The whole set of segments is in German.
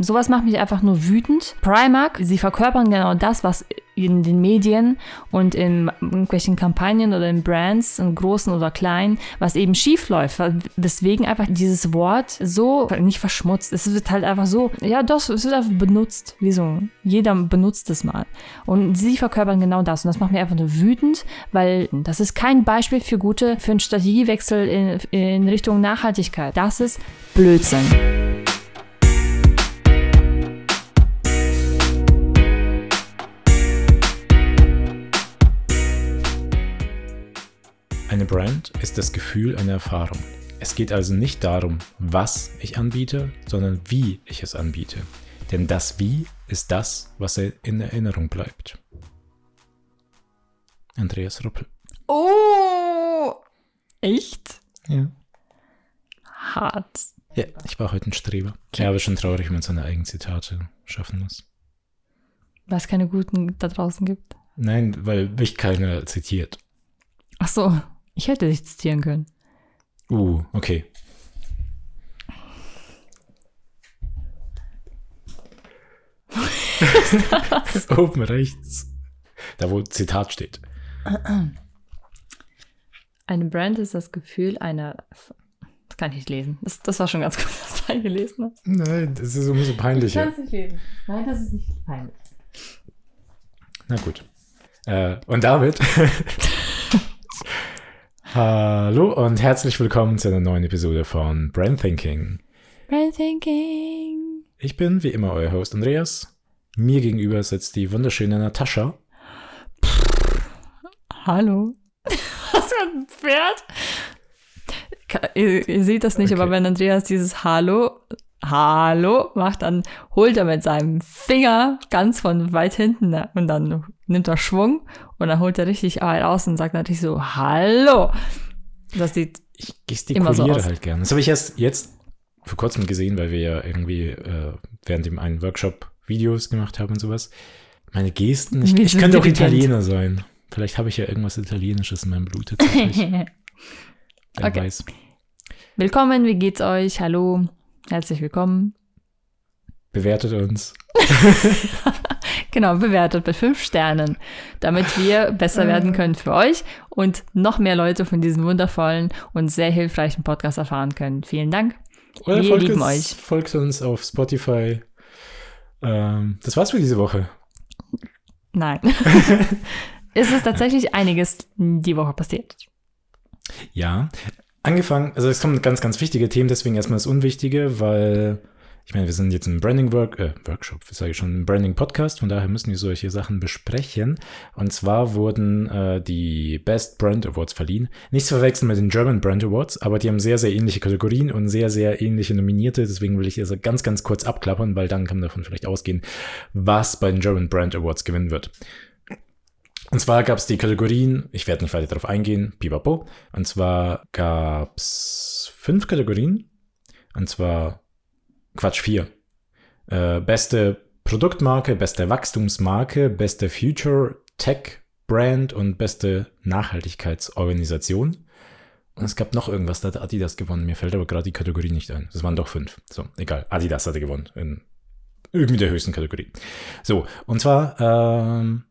sowas macht mich einfach nur wütend. Primark, sie verkörpern genau das, was in den Medien und in irgendwelchen Kampagnen oder in Brands, in großen oder kleinen, was eben schief läuft. Deswegen einfach dieses Wort so nicht verschmutzt. Es wird halt einfach so, ja doch, es wird einfach benutzt. Wieso? Jeder benutzt es mal. Und sie verkörpern genau das. Und das macht mich einfach nur wütend, weil das ist kein Beispiel für gute, für einen Strategiewechsel in, in Richtung Nachhaltigkeit. Das ist Blödsinn. Eine Brand ist das Gefühl einer Erfahrung. Es geht also nicht darum, was ich anbiete, sondern wie ich es anbiete. Denn das Wie ist das, was in Erinnerung bleibt. Andreas Ruppel. Oh! Echt? Ja. Hart. Ja, ich war heute ein Streber. Ja, aber schon traurig, wenn man seine eigenen Zitate schaffen muss. Weil es keine guten da draußen gibt. Nein, weil mich keiner zitiert. Ach so. Ich hätte dich zitieren können. Uh, okay. Oben rechts. Da, wo Zitat steht. Eine Brand ist das Gefühl einer. Das kann ich nicht lesen. Das, das war schon ganz gut, was du gelesen hast. Nein, das ist umso peinlicher. Ich kann es nicht lesen. Nein, das ist nicht peinlich. Na gut. Äh, und damit Hallo und herzlich willkommen zu einer neuen Episode von Brand Thinking. Brand Thinking. Ich bin wie immer euer Host Andreas. Mir gegenüber sitzt die wunderschöne Natascha. Hallo. Was für ein Pferd? Ihr, ihr seht das nicht, okay. aber wenn Andreas dieses Hallo Hallo macht, dann holt er mit seinem Finger ganz von weit hinten ne, und dann nimmt er Schwung und dann holt er richtig weit aus und sagt natürlich so Hallo. Das sieht ich gestikuliere so halt gern. Das habe ich erst jetzt vor kurzem gesehen, weil wir ja irgendwie äh, während dem einen Workshop Videos gemacht haben und sowas. Meine Gesten, ich, ich könnte auch Italiener sein. Vielleicht habe ich ja irgendwas Italienisches in meinem Blut tatsächlich. Okay. weiß. Willkommen, wie geht's euch? Hallo. Herzlich willkommen. Bewertet uns. genau, bewertet mit fünf Sternen, damit wir besser werden können für euch und noch mehr Leute von diesem wundervollen und sehr hilfreichen Podcast erfahren können. Vielen Dank. Oder wir lieben uns, euch. Folgt uns auf Spotify. Ähm, das war's für diese Woche. Nein. es ist tatsächlich einiges die Woche passiert. Ja, angefangen, also es kommen ganz, ganz wichtige Themen, deswegen erstmal das Unwichtige, weil ich meine, wir sind jetzt im Branding Work, äh, Workshop, wie sage ich schon, im Branding Podcast, von daher müssen wir solche Sachen besprechen. Und zwar wurden äh, die Best Brand Awards verliehen. Nicht zu verwechseln mit den German Brand Awards, aber die haben sehr, sehr ähnliche Kategorien und sehr, sehr ähnliche Nominierte. Deswegen will ich also ganz, ganz kurz abklappern, weil dann kann man davon vielleicht ausgehen, was bei den German Brand Awards gewinnen wird. Und zwar gab es die Kategorien, ich werde nicht weiter darauf eingehen, pipapo. Und zwar gab es fünf Kategorien. Und zwar, Quatsch, vier. Äh, beste Produktmarke, beste Wachstumsmarke, beste Future Tech Brand und beste Nachhaltigkeitsorganisation. Und es gab noch irgendwas, da hat Adidas gewonnen. Mir fällt aber gerade die Kategorie nicht ein. Das waren doch fünf. So, egal. Adidas hatte gewonnen. In irgendwie der höchsten Kategorie. So, und zwar, ähm,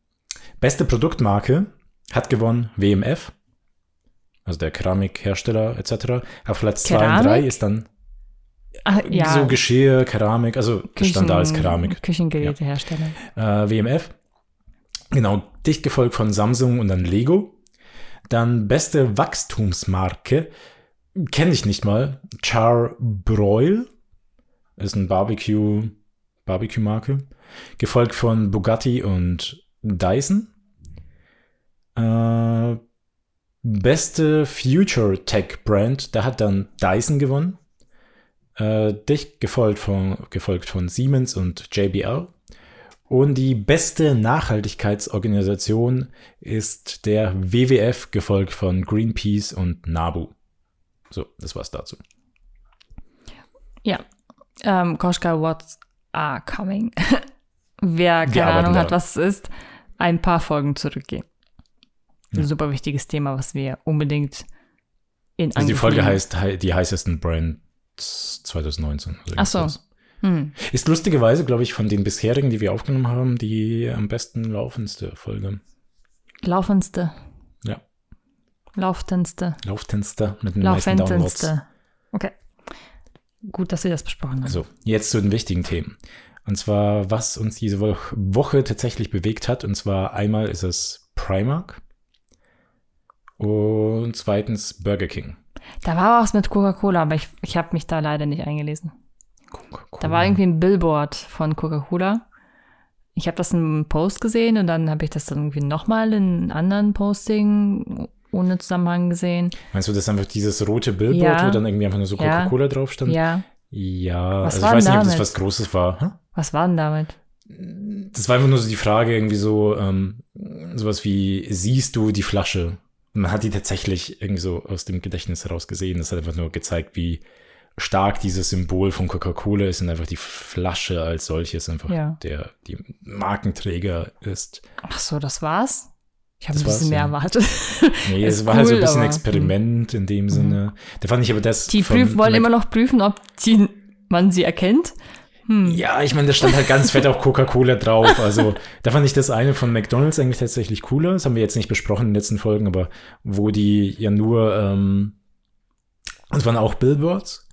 Beste Produktmarke hat gewonnen WMF, also der Keramikhersteller etc. Auf Platz 2 und 3 ist dann Ach, ja. so Geschirr, Keramik, also Küchen, Standard ist Keramik. Küchengerätehersteller. Ja. Äh, WMF. Genau, dicht gefolgt von Samsung und dann Lego. Dann beste Wachstumsmarke, kenne ich nicht mal, Charbroil, ist ein Barbecue, Barbecue-Marke, gefolgt von Bugatti und Dyson. Äh, beste Future Tech Brand, da hat dann Dyson gewonnen. Äh, dicht gefolgt von, gefolgt von Siemens und JBL. Und die beste Nachhaltigkeitsorganisation ist der WWF, gefolgt von Greenpeace und NABU. So, das war's dazu. Ja, ähm, Koschka Awards are coming. Wer keine Ahnung hat, was es ist, ein paar Folgen zurückgehen. Ja. Super wichtiges Thema, was wir unbedingt in Also die Folge heißt die heißesten Brands 2019. Ach so. Hm. Ist lustigerweise, glaube ich, von den bisherigen, die wir aufgenommen haben, die am besten laufendste Folge. Laufendste. Ja. Laufendste. Laufendste mit den meisten Downloads. Laufendste. Okay. Gut, dass wir das besprochen haben. Also, jetzt zu den wichtigen Themen. Und zwar, was uns diese Wo- Woche tatsächlich bewegt hat. Und zwar einmal ist es Primark und zweitens Burger King. Da war was mit Coca-Cola, aber ich, ich habe mich da leider nicht eingelesen. Da war irgendwie ein Billboard von Coca-Cola. Ich habe das in einem Post gesehen und dann habe ich das dann irgendwie nochmal in einem anderen Posting ohne Zusammenhang gesehen. Meinst du, das ist einfach dieses rote Billboard, Ja. wo dann irgendwie einfach nur so Ja. Coca-Cola drauf stand? Ja, Ja, Was also ich weiß nicht, ob das damit? was Großes war. Hä? was war denn damit? Das war einfach nur so die Frage, irgendwie so, ähm, sowas wie, siehst du die Flasche? Man hat die tatsächlich irgendwie so aus dem Gedächtnis heraus gesehen. Das hat einfach nur gezeigt, wie stark dieses Symbol von Coca-Cola ist und einfach die Flasche als solches einfach Ja. der die Markenträger ist. Ach so, das war's? Ich habe ein bisschen mehr ja. erwartet. Nee, es war halt so ein cool, bisschen aber-. Experiment in dem Sinne. Da fand ich aber das. Die prüfen, wollen immer noch prüfen, ob die, man sie erkennt. Hm. Ja, ich meine, da stand halt ganz fett auch Coca-Cola drauf. Also da fand ich das eine von McDonalds eigentlich tatsächlich cooler. Das haben wir jetzt nicht besprochen in den letzten Folgen, aber wo die ja nur, ähm, es waren auch Billboards.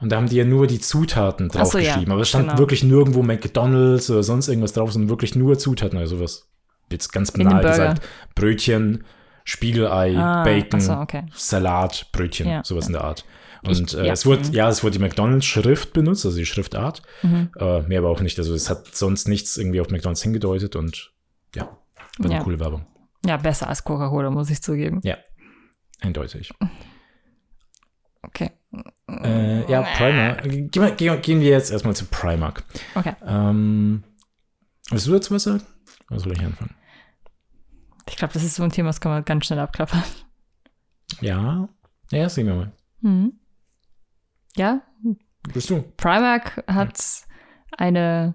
Und da haben die ja nur die Zutaten Ach so, ja, draufgeschrieben. aber es stand genau. wirklich nirgendwo McDonalds oder sonst irgendwas drauf, sondern wirklich nur Zutaten. Also was, jetzt ganz banal gesagt, Brötchen, Spiegelei, Ah, Bacon, so, okay. Salat, Brötchen, Ja, sowas ja. in der Art. Und äh, ja. es wurde, Mhm. ja, es wurde die McDonalds-Schrift benutzt, also die Schriftart. Mhm. Äh, mehr aber auch nicht. Also es hat sonst nichts irgendwie auf McDonalds hingedeutet und ja, war eine Ja. coole Werbung. Ja, besser als Coca-Cola, muss ich zugeben. Eindeutig. Okay. Äh, ja, Primark. Gehen wir, gehen, gehen wir jetzt erstmal zu Primark. Okay. Ähm, willst du dazu was sagen? Oder soll ich anfangen? Ich glaube, das ist so ein Thema, das kann man ganz schnell abklappern. Ja. Ja, sehen wir mal. Mhm. Ja, Bist du? Primark hat eine,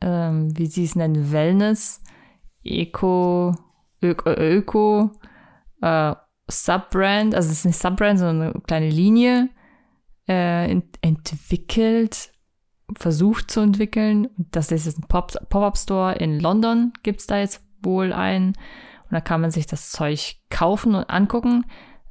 ähm, wie sie es nennen, Wellness, Eco, Öko, Öko äh, Subbrand, also es ist nicht Subbrand, sondern eine kleine Linie äh, ent entwickelt, versucht zu entwickeln. Das ist jetzt ein Pop- Pop-Up-Store in London, gibt es da jetzt wohl einen. Und da kann man sich das Zeug kaufen und angucken.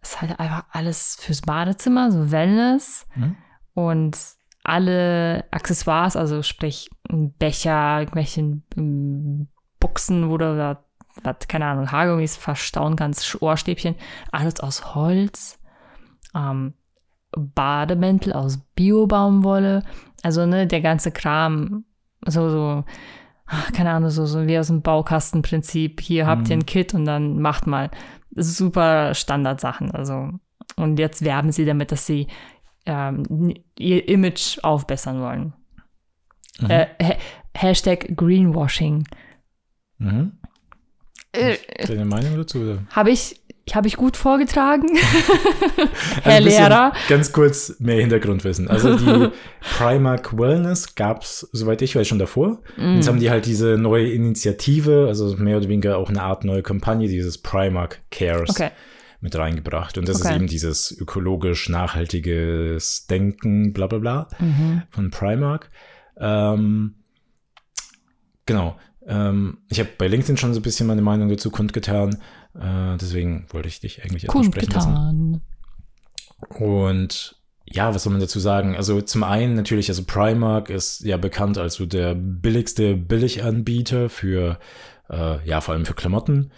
Das ist halt einfach alles fürs Badezimmer, so Wellness Mhm. und alle Accessoires, also sprich Becher, irgendwelche ähm, Buchsen, wo du da, was, keine Ahnung, Haargummis verstauen kannst, Ohrstäbchen, alles aus Holz, ähm, Bademäntel aus Biobaumwolle, also ne, der ganze Kram, so, so, keine Ahnung, so, so wie aus dem Baukastenprinzip, hier habt ihr Mhm. ein Kit und dann macht mal. Super Standardsachen, also. Und jetzt werben sie damit, dass sie ähm, ihr Image aufbessern wollen. Mhm. Äh, ha Hashtag Greenwashing. Mhm. Äh, Deine Meinung dazu? Oder? Habe ich, hab ich gut vorgetragen? Also Herr bisschen Lehrer. Ganz kurz mehr Hintergrundwissen. Also die Primark Wellness gab es, soweit ich weiß, schon davor. Mm. Jetzt haben die halt diese neue Initiative, also mehr oder weniger auch eine Art neue Kampagne, dieses Primark Cares Okay. mit reingebracht. Und das Okay. ist eben dieses ökologisch nachhaltiges Denken, bla bla bla Mhm. von Primark. Ähm, genau. Ähm, ich habe bei LinkedIn schon so ein bisschen meine Meinung dazu kundgetan. Äh, deswegen wollte ich dich eigentlich erstmal sprechen lassen. Und ja, was soll man dazu sagen? Also zum einen natürlich, also Primark ist ja bekannt als so der billigste Billiganbieter für, äh, ja, vor allem für Klamotten.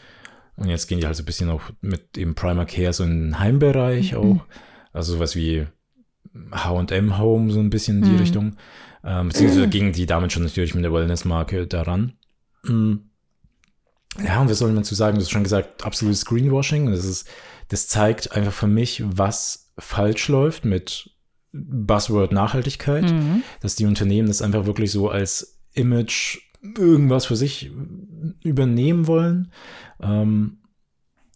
Und jetzt gehen die halt so ein bisschen auch mit dem Primark her so in den Heimbereich Mhm. auch. Also sowas wie H&M Home, so ein bisschen in die Mhm. Richtung. Ähm, beziehungsweise gingen die damit schon natürlich mit der Wellness-Marke daran. Mm. Ja, und was soll man zu sagen? Du hast schon gesagt, absolutes Greenwashing. Das ist, das zeigt einfach für mich, was falsch läuft mit Buzzword Nachhaltigkeit, Mhm. dass die Unternehmen das einfach wirklich so als Image irgendwas für sich übernehmen wollen. Ähm,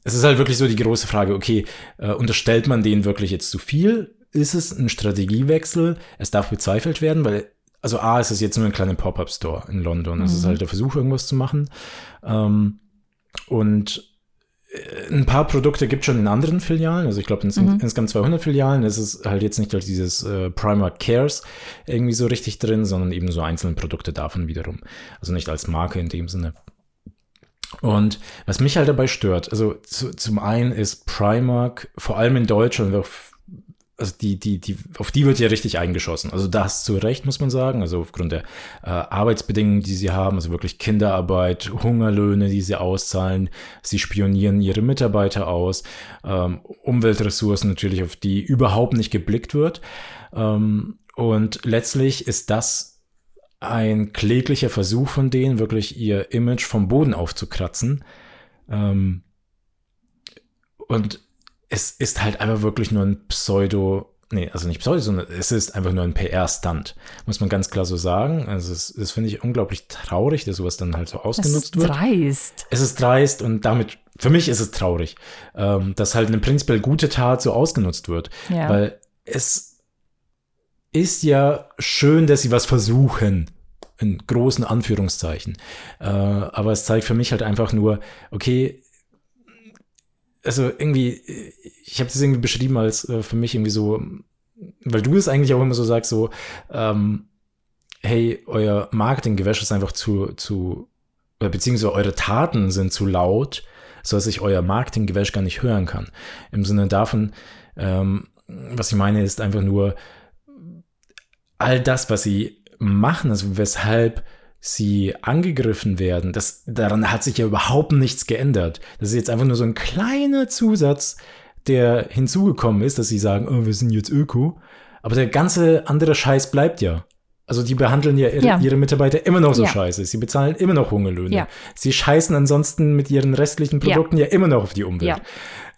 es ist halt wirklich so die große Frage, okay, äh, unterstellt man denen wirklich jetzt zu viel? Ist es ein Strategiewechsel? Es darf bezweifelt werden, weil, also A, es ist jetzt nur ein kleiner Pop-Up-Store in London. Es ist Mhm. halt der Versuch, irgendwas zu machen. Ähm, und ein paar Produkte gibt es schon in anderen Filialen. Also ich glaube, es sind mhm. insgesamt 200 Filialen. Es ist halt jetzt nicht halt dieses äh, Primark Cares irgendwie so richtig drin, sondern eben so einzelne Produkte davon wiederum. Also nicht als Marke in dem Sinne. Und was mich halt dabei stört, also zu, zum einen ist Primark vor allem in Deutschland also die, die, die, auf die wird ja richtig eingeschossen. Also das zu Recht, muss man sagen. Also aufgrund der äh, Arbeitsbedingungen, die sie haben, also wirklich Kinderarbeit, Hungerlöhne, die sie auszahlen. Sie spionieren ihre Mitarbeiter aus. Ähm, Umweltressourcen natürlich, auf die überhaupt nicht geblickt wird. Ähm, und letztlich ist das ein kläglicher Versuch von denen, wirklich ihr Image vom Boden aufzukratzen. Ähm, und es ist halt einfach wirklich nur ein Pseudo, nee, also nicht Pseudo, sondern es ist einfach nur ein PR-Stunt, muss man ganz klar so sagen. Also es, das finde ich unglaublich traurig, dass sowas dann halt so ausgenutzt wird. Es ist dreist. Es ist dreist und damit, für mich ist es traurig, ähm, dass halt eine prinzipiell gute Tat so ausgenutzt wird. Ja. Weil es ist ja schön, dass sie was versuchen in großen Anführungszeichen. Äh, aber es zeigt für mich halt einfach nur, okay, also irgendwie, ich habe das irgendwie beschrieben als äh, für mich irgendwie so, weil du es eigentlich auch immer so sagst, so, ähm, hey, euer Marketinggewäsch ist einfach zu, zu, beziehungsweise eure Taten sind zu laut, so dass ich euer Marketinggewäsch gar nicht hören kann. Im Sinne davon, ähm, was ich meine, ist einfach nur all das, was sie machen, also weshalb sie angegriffen werden, das, daran hat sich ja überhaupt nichts geändert. Das ist jetzt einfach nur so ein kleiner Zusatz, der hinzugekommen ist, dass sie sagen, oh, wir sind jetzt Öko. Aber der ganze andere Scheiß bleibt ja. Also die behandeln ja ihre, ja. ihre Mitarbeiter immer noch so ja. scheiße. Sie bezahlen immer noch Hungerlöhne. Ja. Sie scheißen ansonsten mit ihren restlichen Produkten ja, immer noch auf die Umwelt.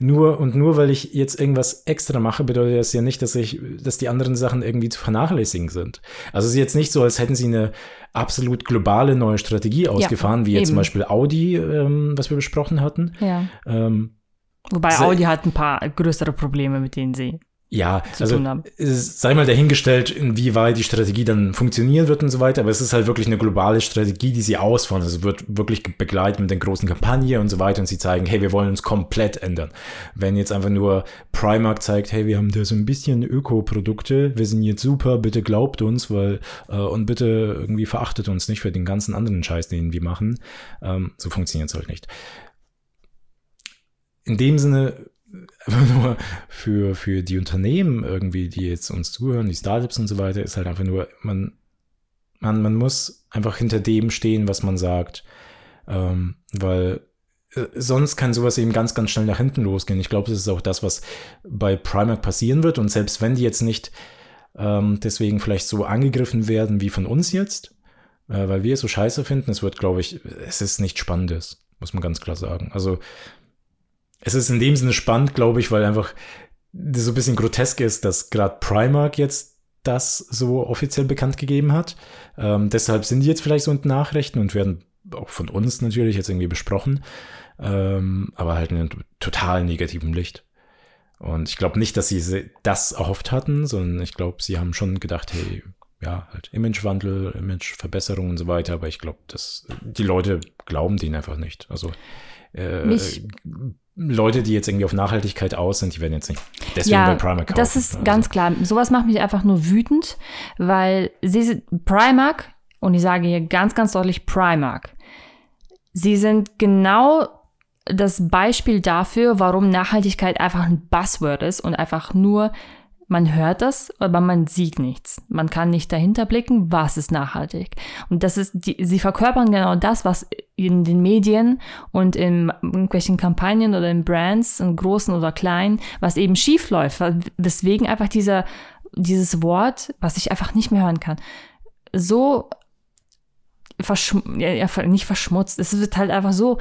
Nur und nur weil ich jetzt irgendwas extra mache, bedeutet das ja nicht, dass ich, dass die anderen Sachen irgendwie zu vernachlässigen sind. Also es ist jetzt nicht so, als hätten sie eine absolut globale neue Strategie ausgefahren, wie jetzt eben. zum Beispiel Audi, ähm, was wir besprochen hatten. Ja. Ähm, Wobei Audi hat ein paar größere Probleme, mit denen sie ja, also sei mal dahingestellt, inwieweit die Strategie dann funktionieren wird und so weiter, aber es ist halt wirklich eine globale Strategie, die sie ausfahren. Also wird wirklich begleitet mit den großen Kampagnen und so weiter und sie zeigen, hey, wir wollen uns komplett ändern. Wenn jetzt einfach nur Primark zeigt, hey, wir haben da so ein bisschen Öko-Produkte, wir sind jetzt super, bitte glaubt uns, weil äh, und bitte irgendwie verachtet uns nicht für den ganzen anderen Scheiß, den wir machen, ähm, so funktioniert es halt nicht. In dem Sinne einfach nur für, für die Unternehmen irgendwie, die jetzt uns zuhören, die Startups und so weiter, ist halt einfach nur, man, man, man muss einfach hinter dem stehen, was man sagt, ähm, weil äh, sonst kann sowas eben ganz, ganz schnell nach hinten losgehen. Ich glaube, das ist auch das, was bei Primark passieren wird und selbst wenn die jetzt nicht ähm, deswegen vielleicht so angegriffen werden wie von uns jetzt, äh, weil wir es so scheiße finden, es wird, glaube ich, es ist nicht Spannendes, muss man ganz klar sagen. Also es ist in dem Sinne spannend, glaube ich, weil einfach so ein bisschen grotesk ist, dass gerade Primark jetzt das so offiziell bekannt gegeben hat. Ähm, deshalb sind die jetzt vielleicht so in Nachrichten und werden auch von uns natürlich jetzt irgendwie besprochen, ähm, aber halt in einem total negativen Licht. Und ich glaube nicht, dass sie das erhofft hatten, sondern ich glaube, sie haben schon gedacht, hey, ja, halt Imagewandel, Imageverbesserung und so weiter, aber ich glaube, dass die Leute glauben denen einfach nicht. Also äh, Mich Leute, die jetzt irgendwie auf Nachhaltigkeit aus sind, die werden jetzt nicht deswegen ja, bei Primark kaufen. Das ist also. ganz klar. Sowas macht mich einfach nur wütend, weil sie sind Primark, und ich sage hier ganz, ganz deutlich Primark. Sie sind genau das Beispiel dafür, warum Nachhaltigkeit einfach ein Buzzword ist und einfach nur man hört das, aber man sieht nichts. Man kann nicht dahinter blicken, was ist nachhaltig. Und das ist, die, sie verkörpern genau das, was in den Medien und in irgendwelchen Kampagnen oder in Brands, in großen oder kleinen, was eben schief läuft. Deswegen einfach dieser, dieses Wort, was ich einfach nicht mehr hören kann, so verschm ja, nicht verschmutzt. Es wird halt einfach so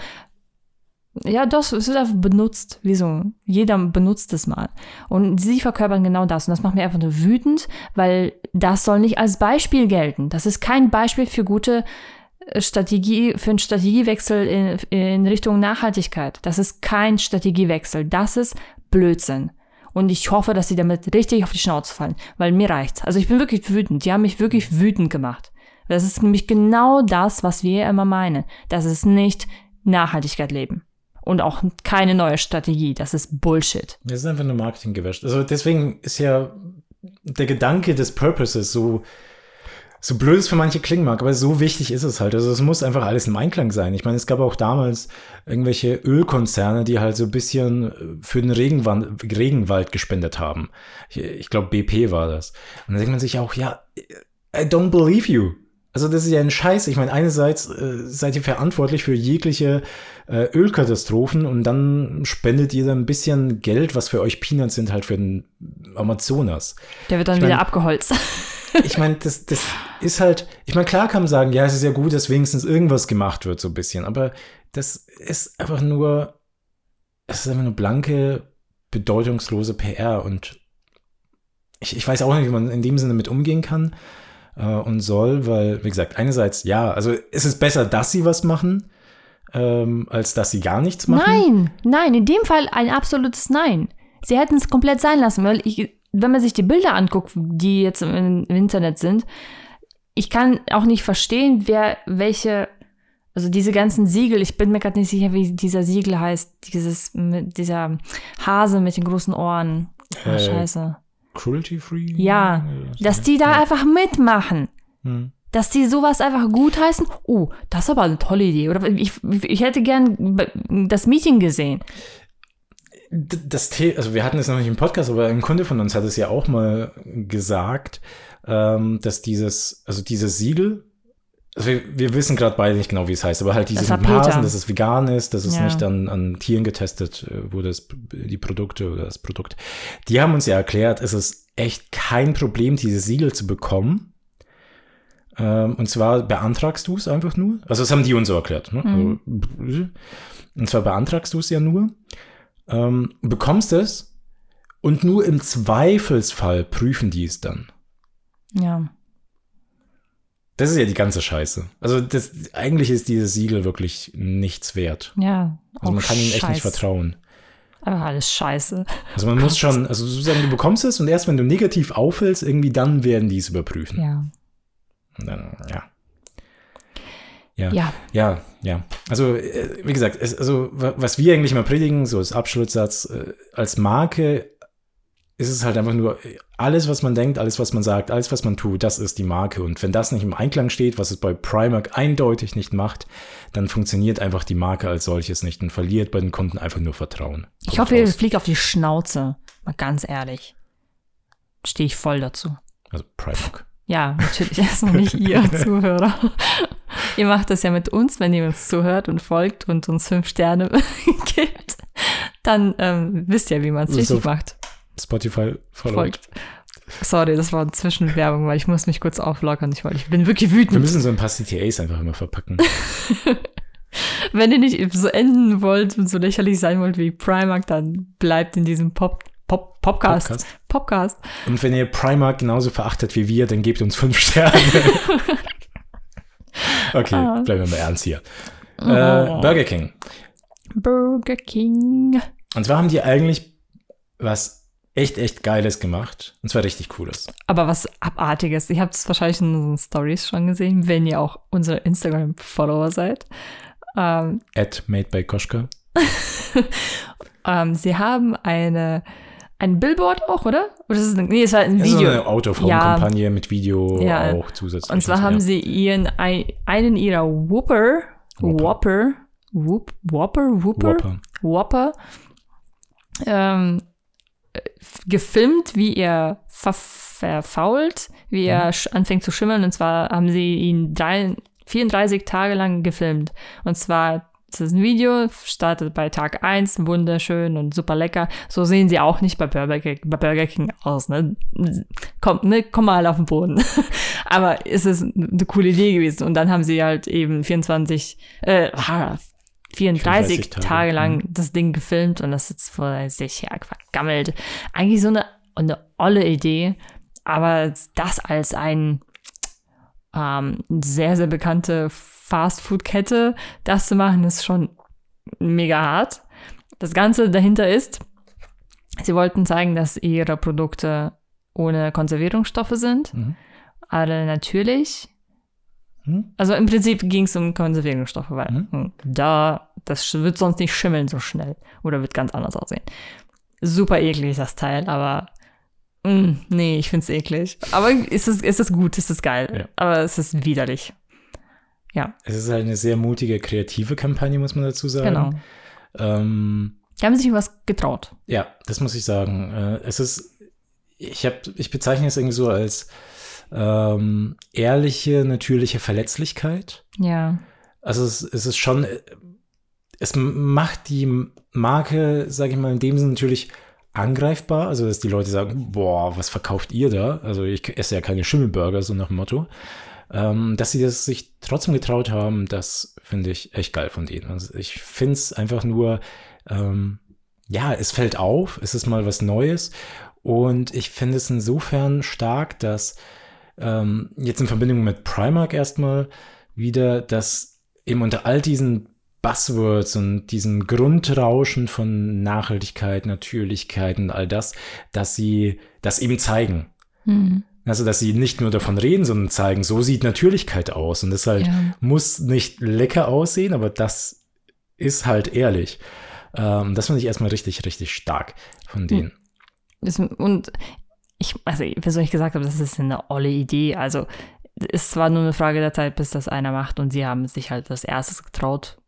ja, das es wird einfach benutzt. Wieso? Jeder benutzt es mal. Und sie verkörpern genau das. Und das macht mir einfach nur wütend, weil das soll nicht als Beispiel gelten. Das ist kein Beispiel für gute Strategie, für einen Strategiewechsel in, in Richtung Nachhaltigkeit. Das ist kein Strategiewechsel. Das ist Blödsinn. Und ich hoffe, dass sie damit richtig auf die Schnauze fallen, weil mir reicht's. Also ich bin wirklich wütend. Die haben mich wirklich wütend gemacht. Das ist nämlich genau das, was wir immer meinen. Das ist nicht Nachhaltigkeit leben. Und auch keine neue Strategie. Das ist Bullshit. Das ist einfach nur Marketing gewäscht. Also deswegen ist ja der Gedanke des Purposes so, so blöd es für manche klingen mag, aber so wichtig ist es halt. Also es muss einfach alles im Einklang sein. Ich meine, es gab auch damals irgendwelche Ölkonzerne, die halt so ein bisschen für den Regenwand, Regenwald gespendet haben. Ich, ich glaube, BP war das. Und dann denkt man sich auch, ja, I don't believe you. Also das ist ja ein Scheiß. Ich meine, einerseits äh, seid ihr verantwortlich für jegliche äh, Ölkatastrophen und dann spendet ihr dann ein bisschen Geld, was für euch Peanuts sind, halt für den Amazonas. Der wird dann Ich wieder mein- abgeholzt. Ich meine, das, das ist halt, ich meine, klar kann man sagen, ja, es ist ja gut, dass wenigstens irgendwas gemacht wird, so ein bisschen, aber das ist einfach nur, es ist einfach nur blanke, bedeutungslose PR und ich, ich weiß auch nicht, wie man in dem Sinne mit umgehen kann äh, und soll, weil, wie gesagt, einerseits, ja, also es ist besser, dass sie was machen, ähm, als dass sie gar nichts machen. Nein, nein, in dem Fall ein absolutes Nein. Sie hätten es komplett sein lassen, weil ich, wenn man sich die Bilder anguckt, die jetzt im, im Internet sind, ich kann auch nicht verstehen, wer welche, also diese ganzen Siegel, ich bin mir gerade nicht sicher, wie dieser Siegel heißt, dieses, mit dieser Hase mit den großen Ohren. Äh, scheiße. Cruelty-free? Ja, dass die da einfach mitmachen. Hm. Dass die sowas einfach gutheißen. Oh, das ist aber eine tolle Idee. Oder ich, ich hätte gern das Meeting gesehen. Das The also wir hatten es noch nicht im Podcast, aber ein Kunde von uns hat es ja auch mal gesagt, ähm, dass dieses, also dieses Siegel, also wir, wir wissen gerade beide nicht genau, wie es heißt, aber halt dieses Das. Hasen, dass es vegan ist, dass es Ja. nicht an, an Tieren getestet äh, wurde, das, die Produkte oder das Produkt. Die haben uns ja erklärt, es ist echt kein Problem, dieses Siegel zu bekommen. Ähm, und zwar beantragst du es einfach nur. Also das haben die uns so erklärt. Ne? Also, und zwar beantragst du es ja nur ähm, bekommst es und nur im Zweifelsfall prüfen die es dann. Ja. Das ist ja die ganze Scheiße. Also das, eigentlich ist dieses Siegel wirklich nichts wert. Ja. Also man kann ihnen echt nicht vertrauen. Einfach alles scheiße. Also man muss schon, also sozusagen, du bekommst es und erst wenn du negativ auffällst, irgendwie dann werden die es überprüfen. Ja. Und dann, ja. Ja. Ja. Ja, ja. Also, äh, wie gesagt, es, also, wa- was wir eigentlich mal predigen, so als Abschlusssatz, äh, als Marke ist es halt einfach nur, äh, alles, was man denkt, alles, was man sagt, alles, was man tut, das ist die Marke. Und wenn das nicht im Einklang steht, was es bei Primark eindeutig nicht macht, dann funktioniert einfach die Marke als solches nicht und verliert bei den Kunden einfach nur Vertrauen. Ich Punkt hoffe, ihr fliegt auf die Schnauze. Mal ganz ehrlich. Stehe ich voll dazu. Also Primark. Ja, natürlich erstmal nicht ihr Zuhörer. ihr macht das ja mit uns, wenn ihr uns zuhört und folgt und uns fünf Sterne gibt. Dann ähm, wisst ihr, wie man es So- richtig macht. Spotify folgt. Folgt. Sorry, das war eine Zwischenwerbung, weil ich muss mich kurz auflockern. Ich, ich bin wirklich Wir wütend. müssen so ein paar CTAs einfach immer verpacken. Wenn ihr nicht so enden wollt und so lächerlich sein wollt wie Primark, dann bleibt in diesem Pop, Pop, Popcast. Podcast. Popcast. Und wenn ihr Primark genauso verachtet wie wir, dann gebt uns fünf Sterne. Okay, Ah. bleiben wir mal ernst hier. Oh. Äh, Burger King. Burger King. Und zwar haben die eigentlich was echt, echt Geiles gemacht. Und zwar richtig Cooles. Aber was Abartiges. Ihr habt es wahrscheinlich in unseren Stories schon gesehen, wenn ihr auch unsere Instagram-Follower seid. Ähm, At Made by Koschka. ähm, sie haben eine, ein Billboard auch, oder? Oder ist es ein, nee, es war ein Das ist so Video. eine Out-of-Home-Kampagne mit Video Ja. auch zusätzlich. Und zwar haben ja. sie ihren, ein, einen ihrer Whopper, Whopper. Whopper, Whopper, Whopper, Whopper. Ähm, äh, gefilmt, wie er ver verfault, wie er sch- anfängt zu schimmeln. Und zwar haben sie ihn drei, 34 Tage lang gefilmt. Und zwar, das ist ein Video, startet bei Tag 1, wunderschön und super lecker. So sehen sie auch nicht bei Burger King, bei Burger King aus. Ne? Komm, ne, komm mal auf den Boden. Aber es ist eine coole Idee gewesen. Und dann haben sie halt eben 24, äh, 34, 34 Tage, Tage lang mhm. das Ding gefilmt und das ist vor sich her vergammelt. Eigentlich so eine, eine olle Idee, aber das als ein ähm, sehr, sehr bekannte Fastfood-Kette, das zu machen, ist schon mega hart. Das Ganze dahinter ist, sie wollten zeigen, dass ihre Produkte ohne Konservierungsstoffe sind, Mhm. alle natürlich Hm? Also im Prinzip ging es um Konservierungsstoffe, weil Hm? hm, da, das wird sonst nicht schimmeln so schnell. Oder wird ganz anders aussehen. Super eklig, das Teil, aber mm, nee, ich find's eklig. Aber ist es, ist es gut, ist es geil. Ja. Aber es ist widerlich. Ja, Es ist halt eine sehr mutige, kreative Kampagne, muss man dazu sagen. genau. Ähm, Die haben sich was getraut. ja, das muss ich sagen. Äh, es ist, ich habe, ich bezeichne es irgendwie so als ähm, ehrliche, natürliche Verletzlichkeit. Ja. Also es, es ist schon, äh, es macht die Marke, sage ich mal, in dem Sinne natürlich angreifbar. Also dass die Leute sagen, boah, was verkauft ihr da? Also ich esse ja keine Schimmelburger, so nach dem Motto. Ähm, dass sie das sich trotzdem getraut haben, das finde ich echt geil von denen. Also ich finde es einfach nur, ähm, ja, es fällt auf, es ist mal was Neues und ich finde es insofern stark, dass ähm, jetzt in Verbindung mit Primark erstmal wieder, dass eben unter all diesen Buzzwords und diesen Grundrauschen von Nachhaltigkeit, Natürlichkeit und all das, dass sie das eben zeigen. Hm. Also, dass sie nicht nur davon reden, sondern zeigen, so sieht Natürlichkeit aus. Und das halt Ja. muss nicht lecker aussehen, aber das ist halt ehrlich. Ähm, das finde ich erstmal richtig, richtig stark von denen. Das, und ich, also, wie soll ich gesagt habe, das ist eine olle Idee. Also, es war nur eine Frage der Zeit, bis das einer macht und sie haben sich halt als erstes getraut.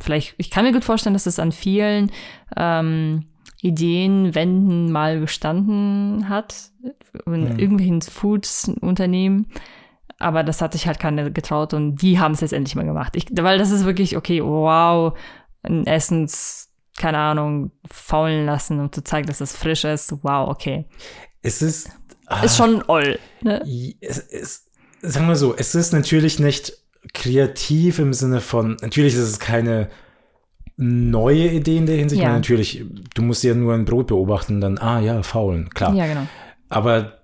Vielleicht, ich kann mir gut vorstellen, dass es an vielen ähm, Ideenwänden mal gestanden hat, in Hm. irgendwelchen Foods-Unternehmen. Aber das hat sich halt keiner getraut und die haben es jetzt endlich mal gemacht. Ich, weil das ist wirklich, okay, wow, ein Essens, keine Ahnung, faulen lassen, um zu zeigen, dass es frisch ist. Wow, okay. Es ist. Ist schon oll. Ne? Es ist, sagen wir so, es ist natürlich nicht kreativ im Sinne von, natürlich ist es keine neue Idee in der Hinsicht, Ja. weil natürlich, du musst ja nur ein Brot beobachten, dann, ah ja, faulen, klar. Ja, genau. Aber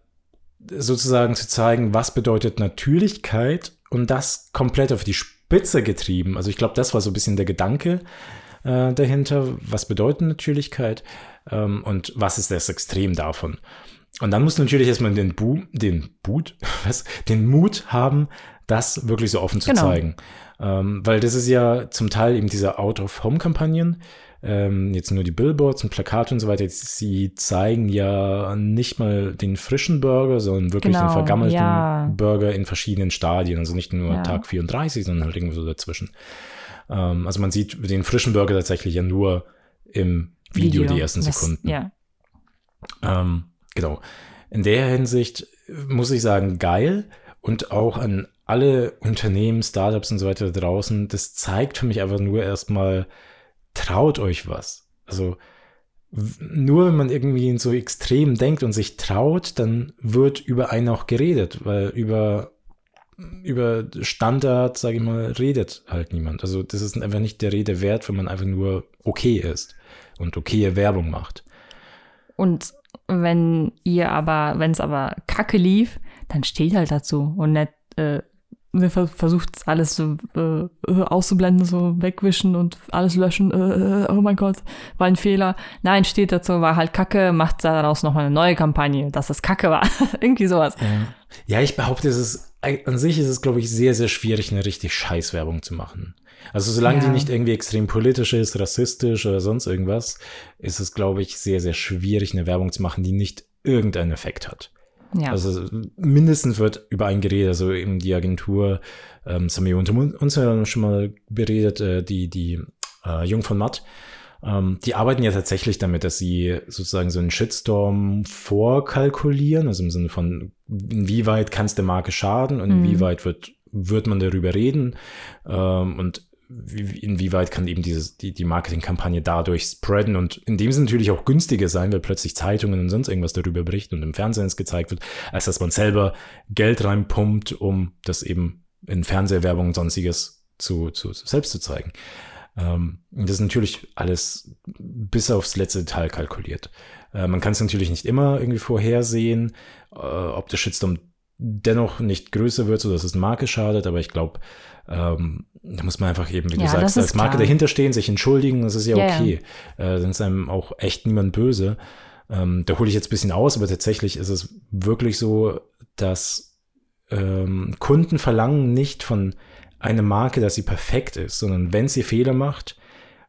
sozusagen zu zeigen, was bedeutet Natürlichkeit und das komplett auf die Spitze getrieben. Also ich glaube, das war so ein bisschen der Gedanke äh, dahinter. Was bedeutet Natürlichkeit ähm, und was ist das Extrem davon? Und dann musst du natürlich erstmal den, Bu den, Boot, was? den Mut haben, das wirklich so offen zu Genau. zeigen. Ähm, weil das ist ja zum Teil eben diese Out-of-Home-Kampagnen, ähm, jetzt nur die Billboards und Plakate und so weiter, sie zeigen ja nicht mal den frischen Burger, sondern wirklich den Genau, vergammelten ja. Burger in verschiedenen Stadien. Also nicht nur Ja. Tag 34, sondern halt irgendwo so dazwischen. Ähm, also man sieht den frischen Burger tatsächlich ja nur im Video, die ersten Das- Sekunden. Ja. Ähm, genau. In der Hinsicht muss ich sagen, geil. Und auch an alle Unternehmen, Startups und so weiter draußen, das zeigt für mich einfach nur erstmal, traut euch was. Also nur wenn man irgendwie so extrem denkt und sich traut, dann wird über einen auch geredet, weil über über Standard, sage ich mal, redet halt niemand. Also das ist einfach nicht der Rede wert, wenn man einfach nur okay ist und okaye Werbung macht. Und wenn ihr aber, wenn es aber kacke lief, dann steht halt dazu und nicht äh, ver- versucht alles äh, äh, auszublenden, so wegwischen und alles löschen. Äh, äh, oh mein Gott, war ein Fehler. Nein, steht dazu, war halt kacke, macht daraus nochmal eine neue Kampagne, dass es kacke war. Irgendwie sowas. Ja. ja, ich behaupte, es ist an sich ist es, glaube ich, sehr, sehr schwierig, eine richtig Scheißwerbung zu machen. Also solange die Ja. nicht irgendwie extrem politisch ist, rassistisch oder sonst irgendwas, ist es, glaube ich, sehr, sehr schwierig, eine Werbung zu machen, die nicht irgendeinen Effekt hat. Ja. Also mindestens wird über einen geredet, also eben die Agentur, ähm, das haben wir unter uns ja schon mal beredet, äh, die, die äh, Jung von Matt, ähm, die arbeiten ja tatsächlich damit, dass sie sozusagen so einen Shitstorm vorkalkulieren, also im Sinne von, inwieweit kann es der Marke schaden und Mhm. inwieweit wird, wird man darüber reden ähm, und wie, inwieweit kann eben dieses, die, die Marketingkampagne dadurch spreaden und in dem Sinne natürlich auch günstiger sein, weil plötzlich Zeitungen und sonst irgendwas darüber berichten und im Fernsehen es gezeigt wird, als dass man selber Geld reinpumpt, um das eben in Fernsehwerbung und sonstiges zu, zu, zu selbst zu zeigen. Ähm, das ist natürlich alles bis aufs letzte Detail kalkuliert. Äh, man kann es natürlich nicht immer irgendwie vorhersehen, äh, ob der Shitstorm dennoch nicht größer wird, sodass es Marke schadet, aber ich glaube, ähm, da muss man einfach eben, wie du Ja, sagst, das ist als Marke klar. dahinter stehen, sich entschuldigen, das ist ja ja. okay. Äh, dann ist einem auch echt niemand böse. Ähm, da hole ich jetzt ein bisschen aus, aber tatsächlich ist es wirklich so, dass ähm, Kunden verlangen nicht von einer Marke, dass sie perfekt ist, sondern wenn sie Fehler macht,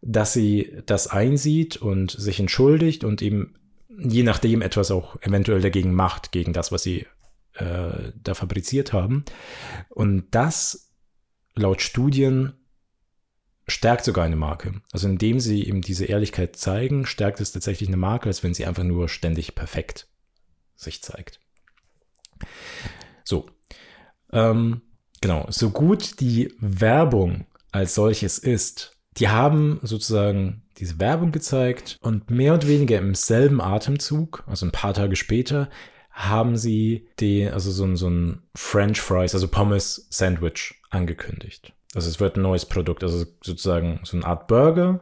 dass sie das einsieht und sich entschuldigt und eben je nachdem etwas auch eventuell dagegen macht, gegen das, was sie äh, da fabriziert haben. Und das laut Studien stärkt sogar eine Marke. Also indem sie eben diese Ehrlichkeit zeigen, stärkt es tatsächlich eine Marke, als wenn sie einfach nur ständig perfekt sich zeigt. So. Ähm, genau. So gut die Werbung als solches ist, die haben sozusagen diese Werbung gezeigt und mehr oder weniger im selben Atemzug, also ein paar Tage später, haben sie die, also so ein, so ein French Fries, also Pommes Sandwich angekündigt. Also es wird ein neues Produkt, also sozusagen so eine Art Burger,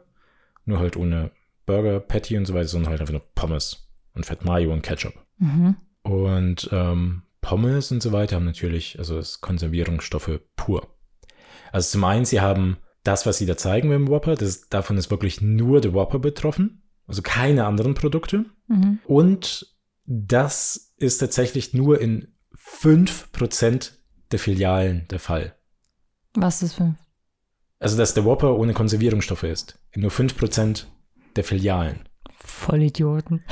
nur halt ohne Burger, Patty und so weiter, sondern halt einfach nur Pommes und Fett Mayo und Ketchup. Mhm. Und ähm, Pommes und so weiter haben natürlich, also das Konservierungsstoffe pur. Also zum einen, sie haben das, was sie da zeigen mit dem Whopper, das, davon ist wirklich nur der Whopper betroffen, also keine anderen Produkte. Mhm. Und das ist tatsächlich nur in 5% der Filialen der Fall. Was ist 5? Also, dass der Whopper ohne Konservierungsstoffe ist. In nur 5% der Filialen. Vollidioten.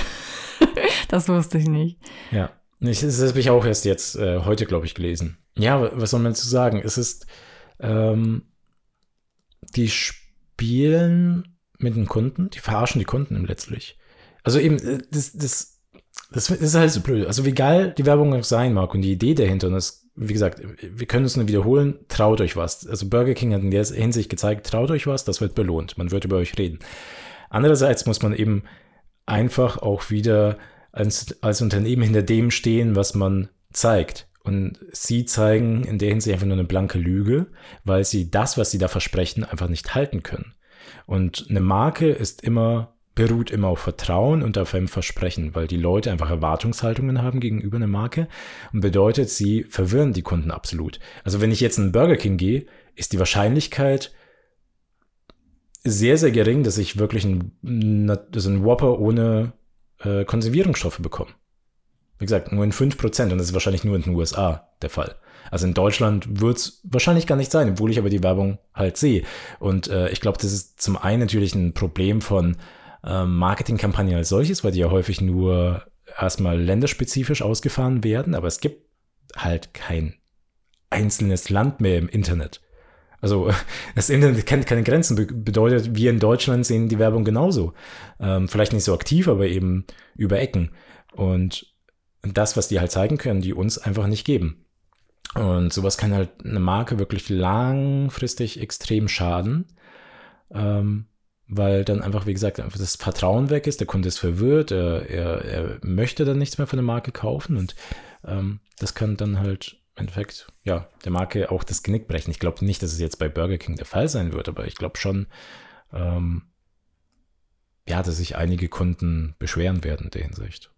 das wusste ich nicht. Ja. Ich, das habe ich auch erst jetzt äh, heute, glaube ich, gelesen. Ja, was soll man dazu sagen? Es ist, ähm, die spielen mit den Kunden, die verarschen die Kunden letztlich. Also eben, äh, das, das, das ist halt so blöd. Also wie geil die Werbung auch sein mag und die Idee dahinter, und das, wie gesagt, wir können es nur wiederholen, traut euch was. Also Burger King hat in der Hinsicht gezeigt, traut euch was, das wird belohnt. Man wird über euch reden. Andererseits muss man eben einfach auch wieder als, als Unternehmen hinter dem stehen, was man zeigt. Und sie zeigen in der Hinsicht einfach nur eine blanke Lüge, weil sie das, was sie da versprechen, einfach nicht halten können. Und eine Marke ist immer, beruht immer auf Vertrauen und auf einem Versprechen, weil die Leute einfach Erwartungshaltungen haben gegenüber einer Marke und bedeutet, sie verwirren die Kunden absolut. Also wenn ich jetzt in Burger King gehe, ist die Wahrscheinlichkeit sehr, sehr gering, dass ich wirklich einen, also einen Whopper ohne äh, Konservierungsstoffe bekomme. Wie gesagt, nur in 5% und das ist wahrscheinlich nur in den USA der Fall. Also in Deutschland wird es wahrscheinlich gar nicht sein, obwohl ich aber die Werbung halt sehe. Und äh, ich glaube, das ist zum einen natürlich ein Problem von Marketingkampagnen als solches, weil die ja häufig nur erstmal länderspezifisch ausgefahren werden, aber es gibt halt kein einzelnes Land mehr im Internet. Also das Internet kennt keine Grenzen, bedeutet, wir in Deutschland sehen die Werbung genauso. Ähm, vielleicht nicht so aktiv, aber eben über Ecken. Und das, was die halt zeigen können, die uns einfach nicht geben. Und sowas kann halt eine Marke wirklich langfristig extrem schaden, ähm, weil dann einfach, wie gesagt, einfach das Vertrauen weg ist, der Kunde ist verwirrt, er, er, er möchte dann nichts mehr von der Marke kaufen und ähm, das kann dann halt im Endeffekt, ja, der Marke auch das Genick brechen. Ich glaube nicht, dass es jetzt bei Burger King der Fall sein wird, aber ich glaube schon, ähm, ja, dass sich einige Kunden beschweren werden in der Hinsicht.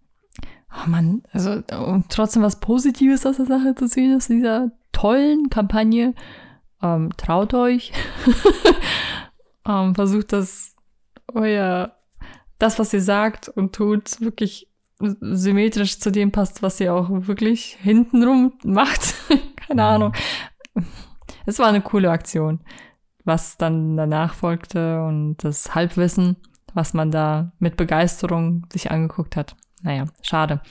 Oh Mann, also um trotzdem was Positives aus der Sache zu sehen, aus dieser tollen Kampagne. Ähm, traut euch. ähm, versucht das euer, das, was ihr sagt und tut, wirklich symmetrisch zu dem passt, was ihr auch wirklich hintenrum macht. Keine mhm. Ahnung. Es war eine coole Aktion, was dann danach folgte und das Halbwissen, was man da mit Begeisterung sich angeguckt hat. Naja, schade.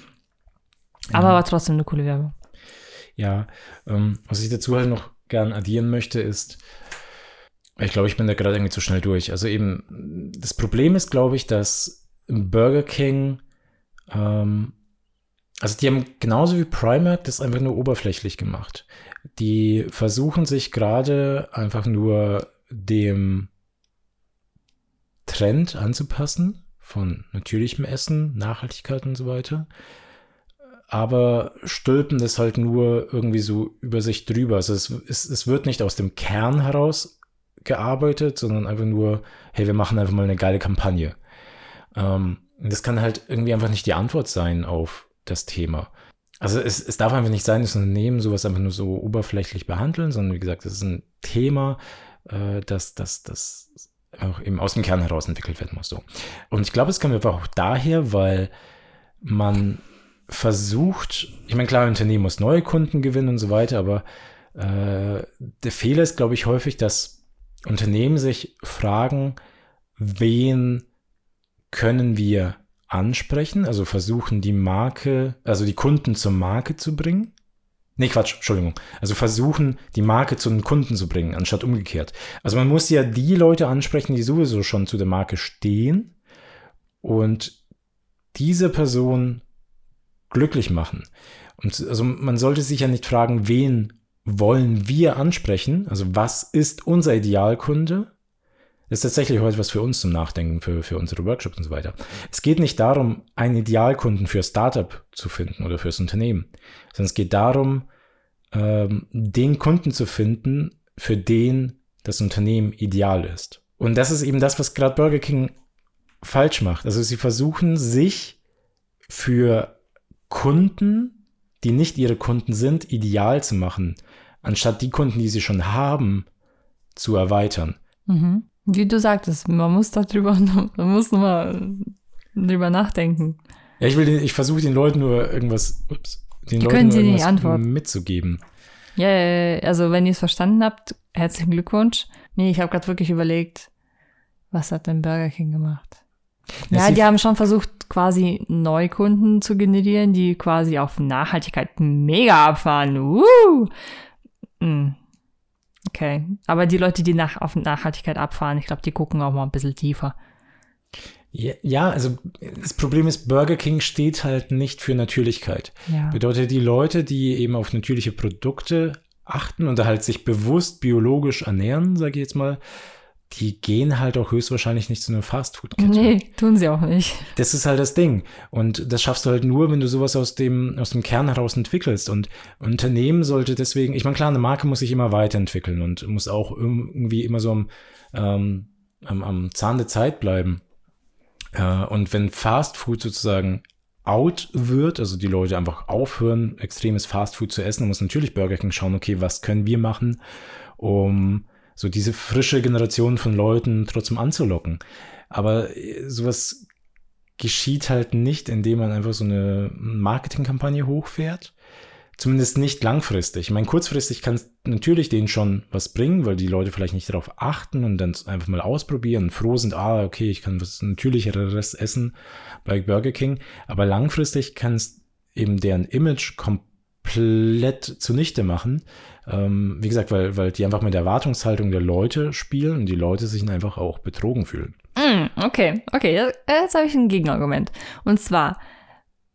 Aber ja. war trotzdem eine coole Werbung. Ja, ähm, was ich dazu halt noch gern addieren möchte, ist, ich glaube, ich bin da gerade irgendwie zu schnell durch. Also eben, das Problem ist, glaube ich, dass Burger King, ähm, also die haben genauso wie Primark das einfach nur oberflächlich gemacht. Die versuchen sich gerade einfach nur dem Trend anzupassen von natürlichem Essen, Nachhaltigkeit und so weiter. Aber stülpen das halt nur irgendwie so über sich drüber. Also es, es, es wird nicht aus dem Kern heraus gearbeitet, sondern einfach nur, hey, wir machen einfach mal eine geile Kampagne. Ähm, das kann halt irgendwie einfach nicht die Antwort sein auf das Thema. Also es, es darf einfach nicht sein, dass Unternehmen sowas einfach nur so oberflächlich behandeln, sondern wie gesagt, das ist ein Thema, äh, das, das, das auch eben aus dem Kern heraus entwickelt werden muss. So. Und ich glaube, es kommt einfach auch daher, weil man versucht, ich meine, klar, ein Unternehmen muss neue Kunden gewinnen und so weiter, aber äh, der Fehler ist, glaube ich, häufig, dass Unternehmen sich fragen, wen können wir ansprechen, also versuchen die Marke, also die Kunden zur Marke zu bringen. Nee, Quatsch, Entschuldigung. Also versuchen, die Marke zu den Kunden zu bringen, anstatt umgekehrt. Also man muss ja die Leute ansprechen, die sowieso schon zu der Marke stehen und diese Person glücklich machen. Und also man sollte sich ja nicht fragen, wen wollen wir ansprechen? Also was ist unser Idealkunde? Das ist tatsächlich heute was für uns zum Nachdenken, für, für unsere Workshops und so weiter. Es geht nicht darum, einen Idealkunden für Startup zu finden oder fürs Unternehmen, sondern es geht darum, ähm, den Kunden zu finden, für den das Unternehmen ideal ist. Und das ist eben das, was gerade Burger King falsch macht. Also sie versuchen sich für Kunden, die nicht ihre Kunden sind, ideal zu machen, anstatt die Kunden, die sie schon haben, zu erweitern. Mhm. Wie du sagtest, man muss darüber, man muss nochmal drüber nachdenken. Ja, ich will, den, ich versuche den Leuten nur irgendwas, ups, den Die Leuten nur sie nicht irgendwas mitzugeben. Ja, ja, also wenn ihr es verstanden habt, herzlichen Glückwunsch. Nee, ich habe gerade wirklich überlegt, was hat denn Burger King gemacht? Ja, Ja, die haben schon versucht, quasi Neukunden zu generieren, die quasi auf Nachhaltigkeit mega abfahren. Uh! Mm. Okay. Aber die Leute, die nach, auf Nachhaltigkeit abfahren, ich glaube, die gucken auch mal ein bisschen tiefer. Ja, also das Problem ist, Burger King steht halt nicht für Natürlichkeit. Ja. Bedeutet, die Leute, die eben auf natürliche Produkte achten und halt sich bewusst biologisch ernähren, sage ich jetzt mal, die gehen halt auch höchstwahrscheinlich nicht zu einer Fastfood-Kette. Nee, tun sie auch nicht. Das ist halt das Ding. Und das schaffst du halt nur, wenn du sowas aus dem, aus dem Kern heraus entwickelst. Und Unternehmen sollte deswegen, ich meine, klar, eine Marke muss sich immer weiterentwickeln und muss auch irgendwie immer so am, ähm, am, am Zahn der Zeit bleiben. Äh, und wenn Fast Food sozusagen out wird, also die Leute einfach aufhören, extremes Fast Food zu essen, dann muss natürlich Burger King schauen, okay, was können wir machen, um so diese frische Generation von Leuten trotzdem anzulocken. Aber äh, sowas geschieht halt nicht, indem man einfach so eine Marketingkampagne hochfährt. Zumindest nicht langfristig. Ich meine, kurzfristig kann es natürlich denen schon was bringen, weil die Leute vielleicht nicht darauf achten und dann einfach mal ausprobieren und froh sind, ah, okay, ich kann was Natürlicheres essen bei Burger King. Aber langfristig kann es eben deren Image komplett zunichte machen. Ähm, wie gesagt, weil, weil die einfach mit der Erwartungshaltung der Leute spielen und die Leute sich einfach auch betrogen fühlen. Mm, okay, okay, jetzt- habe ich ein Gegenargument. Und zwar,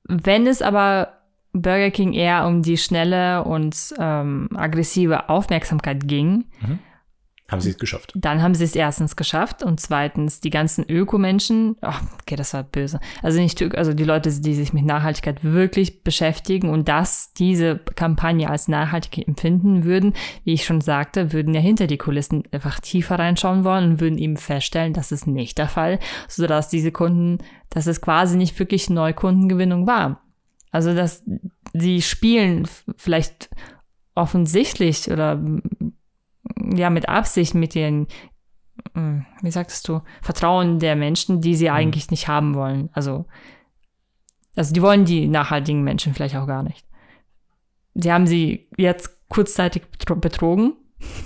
wenn es aber Burger King eher um die schnelle und ähm, aggressive Aufmerksamkeit ging, Haben sie es geschafft. dann haben sie es erstens geschafft und zweitens die ganzen Ökomenschen, oh, okay, das war böse. Also nicht, also die Leute, die sich mit Nachhaltigkeit wirklich beschäftigen und das, diese Kampagne als nachhaltig empfinden würden, wie ich schon sagte, würden ja hinter die Kulissen einfach tiefer reinschauen wollen und würden eben feststellen, das ist nicht der Fall, sodass diese Kunden, dass es quasi nicht wirklich Neukundengewinnung war. Also, dass sie spielen vielleicht offensichtlich oder ja mit Absicht mit den, mm, wie sagtest du, Vertrauen der Menschen, die sie eigentlich nicht haben wollen. Also, also die wollen die nachhaltigen Menschen vielleicht auch gar nicht. Sie haben sie jetzt kurzzeitig betro- betrogen,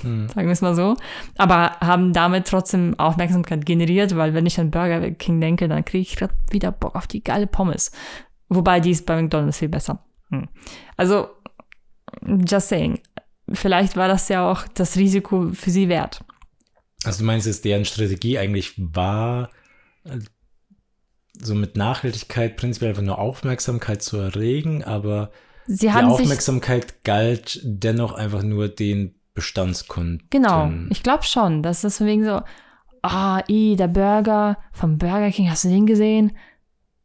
Hm. sagen wir es mal so, aber haben damit trotzdem Aufmerksamkeit generiert, weil wenn ich an Burger King denke, dann kriege ich grad wieder Bock auf die geile Pommes. Wobei die ist bei McDonald's viel besser. Hm. Also, just saying. Vielleicht war das ja auch das Risiko für sie wert. Also du meinst, dass deren Strategie eigentlich war, äh, so mit Nachhaltigkeit prinzipiell einfach nur Aufmerksamkeit zu erregen, aber die Aufmerksamkeit galt dennoch einfach nur den Bestandskunden. Genau, ich glaube schon. Das ist wegen so, ah, i, der Burger vom Burger King, hast du den gesehen?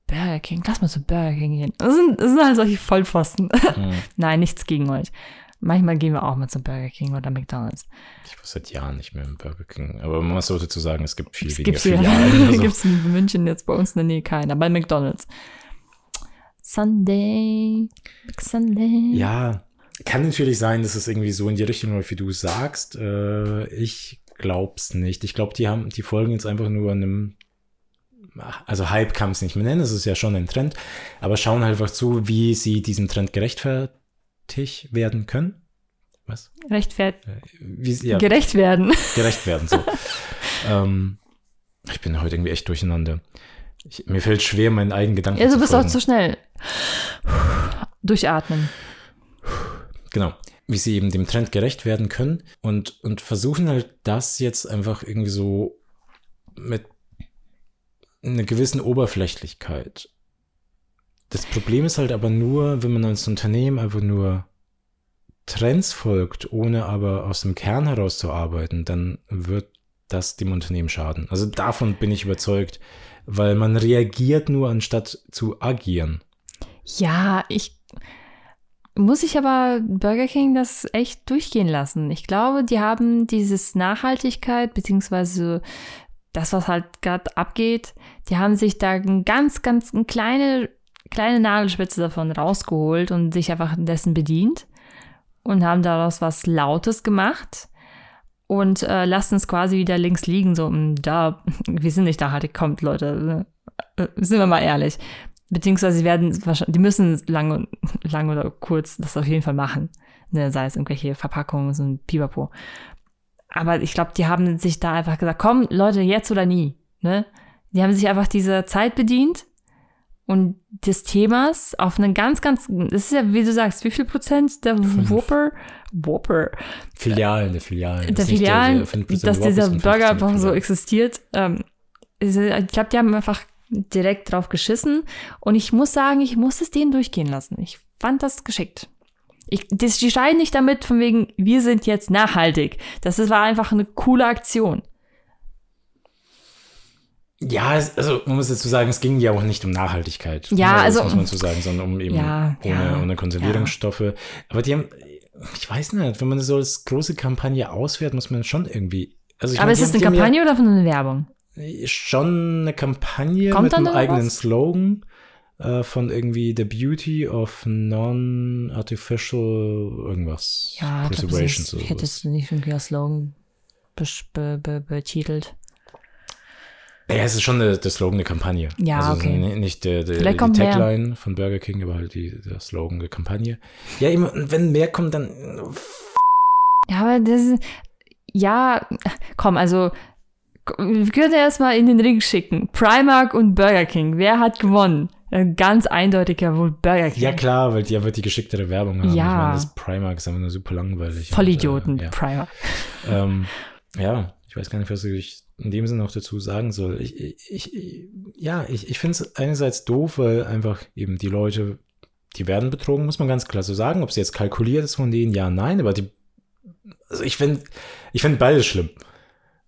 Burger King, lass mal zu Burger King gehen. Das sind, das sind halt solche Vollpfosten. Hm. Nein, nichts gegen euch. Manchmal gehen wir auch mal zu Burger King oder McDonalds. Ich war seit Jahren nicht mehr im Burger King. Aber man sollte zu sagen, es gibt viel Es weniger Filialen. Also. gibt's in München jetzt bei uns in der Nähe keiner, bei McDonalds. Sunday, Sunday. Ja, kann natürlich sein, dass es irgendwie so in die Richtung läuft, wie du sagst. Äh, ich glaub's nicht. Ich glaube, die haben, die folgen jetzt einfach nur einem also Hype kann es nicht mehr nennen, es ist ja schon ein Trend, aber schauen halt einfach zu, wie sie diesem Trend gerechtfertigt werden können. Was? Rechtfert Wie, sie- ja, Gerecht werden. gerecht werden, so. ähm, ich bin heute irgendwie echt durcheinander. Ich, mir fällt schwer, meinen eigenen Gedanken Ja, du zu bist auch folgen. zu schnell. Durchatmen. Genau. Wie sie eben dem Trend gerecht werden können und, und versuchen halt das jetzt einfach irgendwie so mit einer gewissen Oberflächlichkeit. Das Problem ist halt aber nur, wenn man als Unternehmen einfach nur Trends folgt, ohne aber aus dem Kern heraus zu arbeiten, dann wird das dem Unternehmen schaden. Also davon bin ich überzeugt, weil man reagiert nur anstatt zu agieren. Ja, ich muss ich aber Burger King das echt durchgehen lassen. Ich glaube, die haben dieses Nachhaltigkeit, beziehungsweise das, was halt gerade abgeht, die haben sich da ein ganz, ganz eine kleine, kleine Nadelspitze davon rausgeholt und sich einfach dessen bedient und haben daraus was Lautes gemacht und äh, lassen es quasi wieder links liegen, so, "Mm, da, wir sind nicht nachhaltig, kommt, Leute, äh, sind wir mal ehrlich. Beziehungsweise sie werden wahrscheinlich, die müssen lang, lang oder kurz das auf jeden Fall machen. Ne, sei es irgendwelche Verpackungen, so ein Pipapo. Aber ich glaube, die haben sich da einfach gesagt, komm, Leute, jetzt oder nie. Ne? Die haben sich einfach dieser Zeit bedient und des Themas auf einen ganz, ganz, das ist ja, wie du sagst, wie viel Prozent der Whopper, Whopper, Filialen, der Filialen. der Das Filialen, 5% dass Whopper, dieser Burger 15 einfach so existiert. Ähm, ich glaube, die haben einfach direkt drauf geschissen. Und ich muss sagen, ich muss es denen durchgehen lassen. Ich fand das geschickt. Ich, das, die scheiden nicht damit, von wegen, wir sind jetzt nachhaltig. Das ist, war einfach eine coole Aktion. Ja, es, also man muss dazu sagen, es ging ja auch nicht um Nachhaltigkeit. Ja, das also- muss man zu sagen, sondern um eben Ja, ohne, ja, ohne Konservierungsstoffe. Aber die haben, ich weiß nicht, wenn man so als große Kampagne auswertet, muss man schon irgendwie. Also ich Aber meine, ist es haben- eine Kampagne oder von eine Werbung? Ja schon eine Kampagne Kommt mit einem eigenen was? Slogan äh, von irgendwie The Beauty of Non-Artificial irgendwas. Ja, ich glaub, Preservation. das so ist, hätte es nicht irgendwie als Slogan betitelt. Ja, es ist schon der, der Slogan der Kampagne. Ja, also okay. Nicht der, der, die kommt mehr. Tagline von Burger King, aber halt die, der Slogan der Kampagne. Ja, eben, wenn mehr kommt, dann. Ja, aber das ist, ja, komm, also, wir können erstmal in den Ring schicken. Primark und Burger King. Wer hat gewonnen? Ganz eindeutig ja wohl Burger King. Ja, klar, weil die ja wird die geschicktere Werbung haben. Ja. Ich meine, das Primark ist einfach nur super langweilig. Vollidioten, Und, äh, ja. Primark. Ähm, ja, ich weiß gar nicht, was ich in dem Sinne noch dazu sagen soll. Ich, ich, ich ja, ich, ich finde es einerseits doof, weil einfach eben die Leute, die werden betrogen, muss man ganz klar so sagen. Ob es jetzt kalkuliert ist von denen, ja, nein, aber die, also ich finde, ich finde beides schlimm.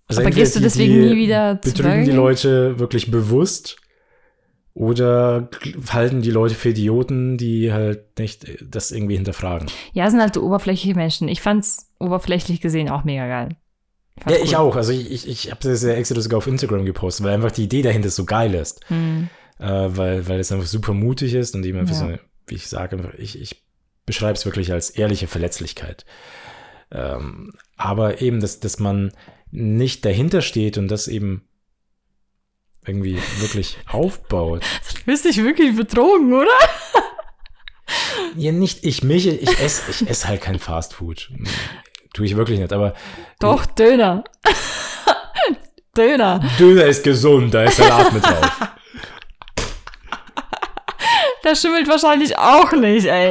Also Aber gehst du deswegen nie wieder zu betrügen die? Leute wirklich bewusst oder halten die Leute für Idioten, die halt nicht das irgendwie hinterfragen. Ja, es sind halt so oberflächliche Menschen. Ich fand's oberflächlich gesehen auch mega geil. Fand's Ja, ich cool. auch. Also ich, ich, ich habe das ja extra sogar auf Instagram gepostet, weil einfach die Idee dahinter so geil ist. Hm. Äh, weil, weil es einfach super mutig ist und eben einfach Ja. so, eine, wie ich sage, ich, ich beschreibe es wirklich als ehrliche Verletzlichkeit. Ähm, aber eben, dass, dass man nicht dahinter steht und das eben irgendwie wirklich aufbaut. Du bist dich wirklich betrogen, oder? Ja, nicht ich mich, ich esse ich ess halt kein Fastfood. Tue ich wirklich nicht, aber Doch, Döner. Döner. Döner ist gesund, da ist Salat mit drauf. Das schimmelt wahrscheinlich auch nicht, ey.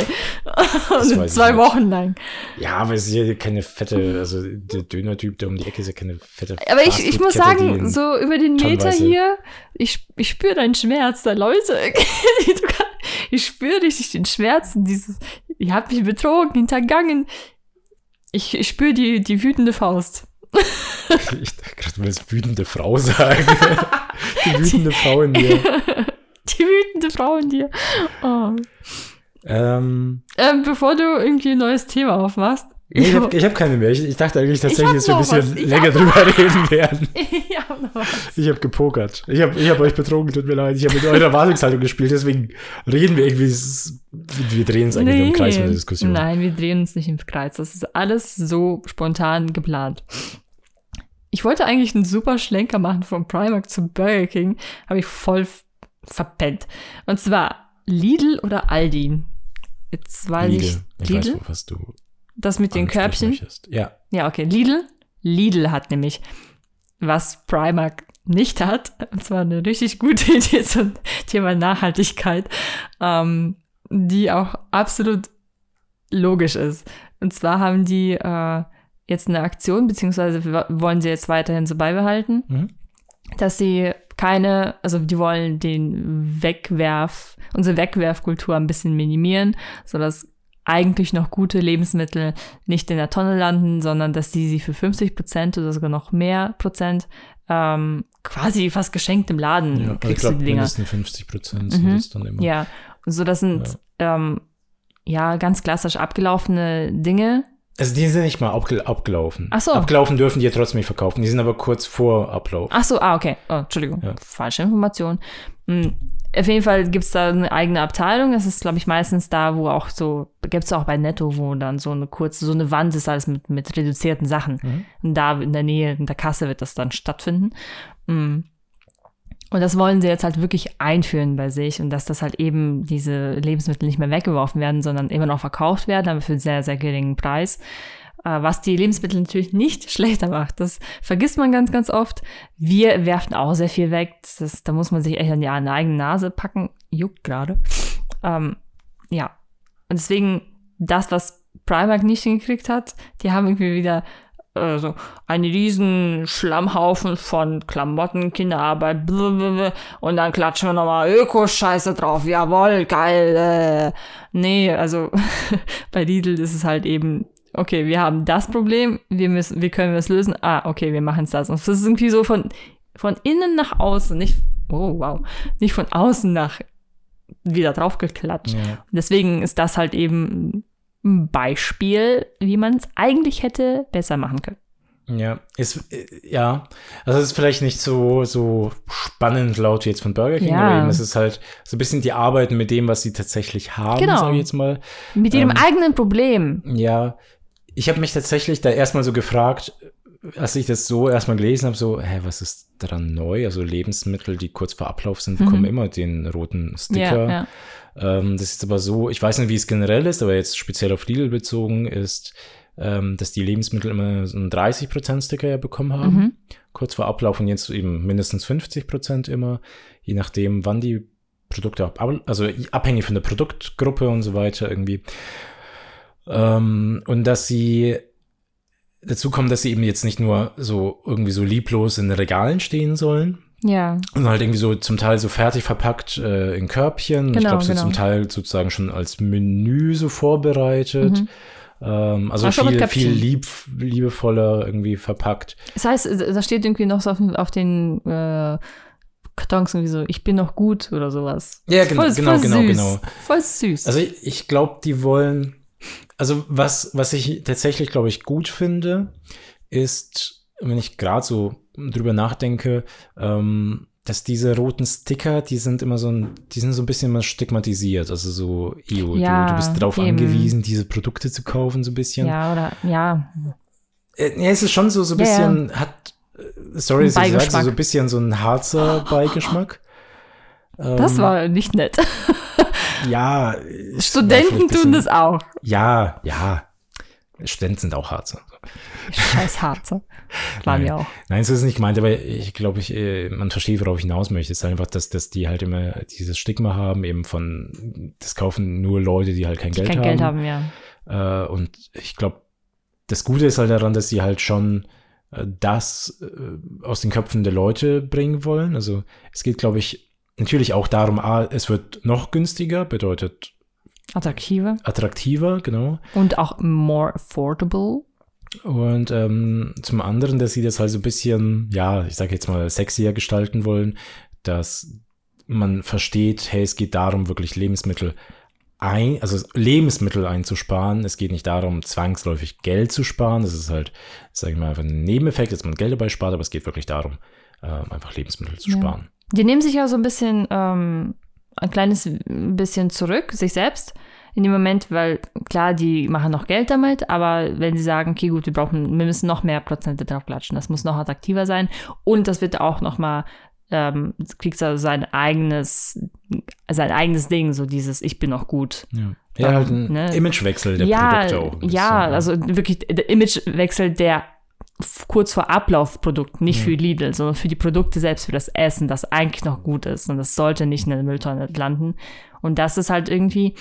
Zwei. Wochen lang. Ja, aber es ist ja keine fette, also der Dönertyp da um die Ecke ist ja keine fette Aber ich, ich muss sagen, so über den Meter hier, ich, ich spüre deinen Schmerz da, Leute. Ich spüre richtig den Schmerz und dieses, ihr habt mich betrogen, hintergangen. Ich, ich spüre die, die wütende Faust. Ich dachte gerade, du willst wütende Frau sagen. die wütende Frau in mir. Die wütende Frau in dir. Oh. Ähm, Ähm, bevor du irgendwie ein neues Thema aufmachst. Nee, ich habe ich hab keine mehr. Ich, ich dachte eigentlich tatsächlich, dass wir ein bisschen was. Ich länger drüber reden werden. ich hab noch was. Ich habe gepokert. Ich habe ich hab euch betrogen, tut mir leid. Ich habe mit eurer Erwartungshaltung gespielt, deswegen reden wir irgendwie, wir drehen uns eigentlich im Kreis mit der Diskussion. Nein, wir drehen uns nicht im Kreis. Das ist alles so spontan geplant. ich wollte eigentlich einen super Schlenker machen vom Primark zum Burger King, habe ich voll verpennt. Und zwar Lidl oder Aldi? Jetzt weiß Lidl. ich. Ich Lidl? weiß, was du das mit den Körbchen? möchtest. Ja. Ja, okay. Lidl. Lidl hat nämlich, was Primark nicht hat, und zwar eine richtig gute Idee zum Thema Nachhaltigkeit, ähm, die auch absolut logisch ist. Und zwar haben die äh, jetzt eine Aktion, beziehungsweise wollen sie jetzt weiterhin so beibehalten, Mhm. dass sie keine, also die wollen den Wegwerf, unsere Wegwerfkultur ein bisschen minimieren, sodass eigentlich noch gute Lebensmittel nicht in der Tonne landen, sondern dass die sie für 50 Prozent oder sogar noch mehr Prozent ähm, quasi fast geschenkt im Laden ja. Also ich kriegst du die Dinger. mindestens 50 Prozent sind Mhm. das dann immer. Ja, so das sind ähm, ja ganz klassisch abgelaufene Dinge. Also die sind nicht mal abgel abgelaufen. Ach so. Abgelaufen dürfen die ja trotzdem nicht verkaufen. Die sind aber kurz vor Ablauf. Ach so, ah, okay. Oh, Entschuldigung, Ja. falsche Information. Auf jeden Fall gibt es da eine eigene Abteilung. Das ist, glaube ich, meistens da, wo auch so, gibt es auch bei Netto, wo dann so eine kurze, so eine Wand ist alles mit, mit reduzierten Sachen. Mhm. Und da in der Nähe, in der Kasse wird das dann stattfinden. Hm. Und das wollen sie jetzt halt wirklich einführen bei sich und dass das halt eben diese Lebensmittel nicht mehr weggeworfen werden, sondern immer noch verkauft werden, aber für einen sehr, sehr geringen Preis. Äh, Was die Lebensmittel natürlich nicht schlechter macht. Das vergisst man ganz, ganz oft. Wir werfen auch sehr viel weg. Das, da muss man sich echt an die eigene Nase packen. Juckt gerade. Ähm, ja. Und deswegen, das, was Primark nicht hingekriegt hat, die haben irgendwie wieder äh, so einen riesen Schlammhaufen von Klamotten, Kinderarbeit, blablabla, und dann klatschen wir nochmal Öko-Scheiße drauf. Jawohl, geil. Äh. Nee, also bei Lidl ist es halt eben, okay, wir haben das Problem, wir müssen, wie können wir es lösen? Ah, okay, wir machen es das. Und das ist irgendwie so von, von innen nach außen, nicht, oh wow, nicht von außen nach wieder draufgeklatscht. Ja. Deswegen ist das halt eben ein Beispiel, wie man es eigentlich hätte besser machen können. Ja, ist, ja, also es ist vielleicht nicht so, so spannend laut wie jetzt von Burger King, Ja. aber eben es ist halt so ein bisschen die Arbeiten mit dem, was sie tatsächlich haben, Genau. sage ich jetzt mal. Mit ihrem Ähm, eigenen Problem. Ja, ich habe mich tatsächlich da erstmal so gefragt, als ich das so erstmal gelesen habe, so, hä, was ist daran neu? Also Lebensmittel, die kurz vor Ablauf sind, Mhm. bekommen immer den roten Sticker. Ja, ja. Ähm, das ist aber so, ich weiß nicht, wie es generell ist, aber jetzt speziell auf Lidl bezogen ist, ähm, dass die Lebensmittel immer so einen 30% Sticker ja bekommen haben, Mhm. kurz vor Ablauf und jetzt eben mindestens 50% immer, je nachdem, wann die Produkte, ab, also abhängig von der Produktgruppe und so weiter irgendwie. Ähm, und dass sie dazu kommen, dass sie eben jetzt nicht nur so irgendwie so lieblos in Regalen stehen sollen, Ja, und halt irgendwie so zum Teil so fertig verpackt äh, in Körbchen. ich Genau, glaube, so genau. zum Teil sozusagen schon als Menü so vorbereitet. Mhm. Ähm, also Ach, viel, viel lieb, liebevoller irgendwie verpackt. das heißt, da steht irgendwie noch so auf, den- auf den äh, Kartons irgendwie so, ich bin noch gut oder sowas. Ja, genau, voll, genau, voll genau, süß. genau. Voll süß. Also ich, ich glaube, die wollen, also was, was ich tatsächlich, glaube ich, gut finde, ist, wenn ich gerade so drüber nachdenke, ähm, dass diese roten Sticker, die sind immer so ein, die sind so ein bisschen immer stigmatisiert. Also so, ew, Ja, du, du bist darauf angewiesen, diese Produkte zu kaufen, so ein bisschen. ja, oder, ja. Äh, Ja, es ist schon so, so ein Ja, bisschen, hat, äh, sorry, dass ich sage, so ein bisschen so ein harzer Beigeschmack. Das Ähm, war nicht nett. Ja. Studenten tun das auch. Ja, ja. Studenten sind auch harzer. Scheiß Harzer. Waren wir auch. Nein, so ist es nicht gemeint, aber ich glaube, ich, äh, man versteht, worauf ich hinaus möchte. Es ist einfach, dass, dass die halt immer dieses Stigma haben, eben von, das kaufen nur Leute, die halt kein, Die Geld, kein haben. Geld haben, ja. Äh, und ich glaube, das Gute ist halt daran, dass sie halt schon äh, das aus den Köpfen der Leute bringen wollen. Also es geht, glaube ich, natürlich auch darum, ah, es wird noch günstiger, bedeutet Attraktive. attraktiver, genau. Und auch more affordable. Und ähm, zum anderen, dass sie das halt so ein bisschen, ja, ich sage jetzt mal, sexier gestalten wollen, dass man versteht, hey, es geht darum, wirklich Lebensmittel ein, also Lebensmittel einzusparen. Es geht nicht darum, zwangsläufig Geld zu sparen. Das ist halt, sage ich mal, einfach ein Nebeneffekt, dass man Geld dabei spart, aber es geht wirklich darum, ähm, einfach Lebensmittel zu Ja. sparen. Die nehmen sich ja so ein bisschen, ähm, ein kleines bisschen zurück, sich selbst, in dem Moment, weil klar, die machen noch Geld damit, aber wenn sie sagen, okay, gut, wir brauchen, wir müssen noch mehr Prozente drauf klatschen, das muss noch attraktiver sein und das wird auch noch mal ähm, kriegt er sein eigenes, sein eigenes Ding, so dieses Ich bin noch gut. Ja, ja halt ein ne? Imagewechsel der ja, Produkte auch. Ja, also wirklich der Imagewechsel der kurz vor Ablaufprodukt, nicht ja. für Lidl, sondern für die Produkte selbst, für das Essen, das eigentlich noch gut ist und das sollte nicht in der Mülltonne landen. Und das ist halt irgendwie,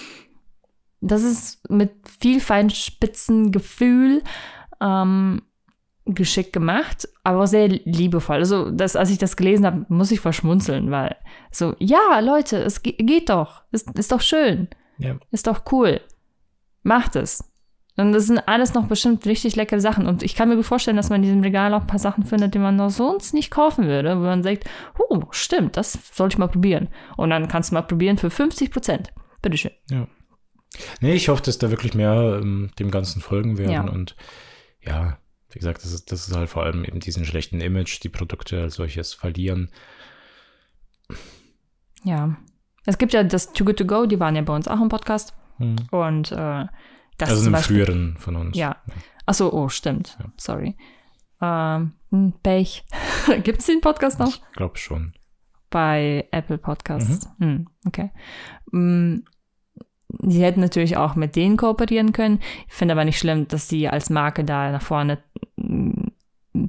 das ist mit viel Feinspitzengefühl ähm, geschickt gemacht, aber auch sehr liebevoll. Also, das, als ich das gelesen habe, muss ich verschmunzeln, weil so, ja, Leute, es geht doch. Ist, ist doch schön. Ja. Ist doch cool. Macht es. Und das sind alles noch bestimmt richtig leckere Sachen. Und ich kann mir gut vorstellen, dass man in diesem Regal auch ein paar Sachen findet, die man noch sonst nicht kaufen würde. Wo man sagt, oh, stimmt, das sollte ich mal probieren. Und dann kannst du mal probieren für 50 Prozent. Bitteschön. Ja. Nee, ich hoffe, dass da wirklich mehr ähm, dem Ganzen folgen werden. Ja. Und ja, wie gesagt, das ist, das ist halt vor allem eben diesen schlechten Image, die Produkte als solches verlieren. Ja. Es gibt ja das Too Good To Go, die waren ja bei uns auch im Podcast. Hm. Und äh, das Also einem früheren von uns. Ja. Achso, oh, stimmt. Ja. Sorry. Ähm, hm, Pech. gibt es den Podcast noch? Ich glaube schon. Bei Apple Podcasts. Mhm. Hm, okay. Mm, sie hätten natürlich auch mit denen kooperieren können. Ich finde aber nicht schlimm, dass sie als Marke da nach vorne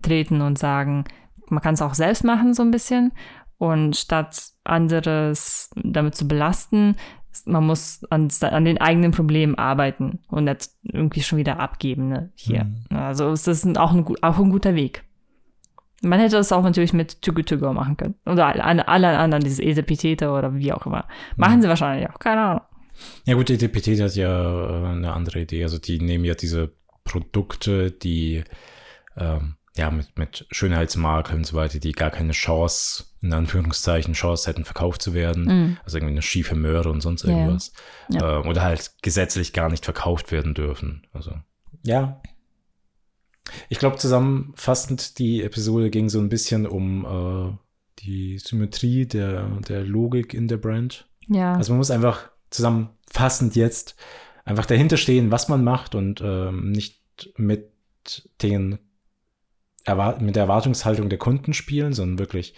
treten und sagen, man kann es auch selbst machen, so ein bisschen. Und statt anderes damit zu belasten, man muss an, an den eigenen Problemen arbeiten und nicht irgendwie schon wieder abgeben ne, hier. Mhm. Also ist das auch ein, auch ein guter Weg. Man hätte das auch natürlich mit To Go machen können. Oder alle, alle anderen, dieses Etepetete oder wie auch immer. Machen mhm. sie wahrscheinlich auch, keine Ahnung. Ja gut, Etepetete hat ja äh, eine andere Idee. Also die nehmen ja diese Produkte, die ähm, ja, mit, mit Schönheitsmakeln und so weiter, die gar keine Chance, in Anführungszeichen, Chance hätten, verkauft zu werden. Mm. Also irgendwie eine schiefe Möhre und sonst irgendwas. Yeah. Ja. Äh, oder halt gesetzlich gar nicht verkauft werden dürfen. Also, ja. Ich glaube, zusammenfassend, die Episode ging so ein bisschen um äh, die Symmetrie der, der Logik in der Brand. Ja. Also man muss einfach zusammenfassend jetzt einfach dahinter stehen, was man macht und ähm, nicht mit den mit der Erwartungshaltung der Kunden spielen, sondern wirklich,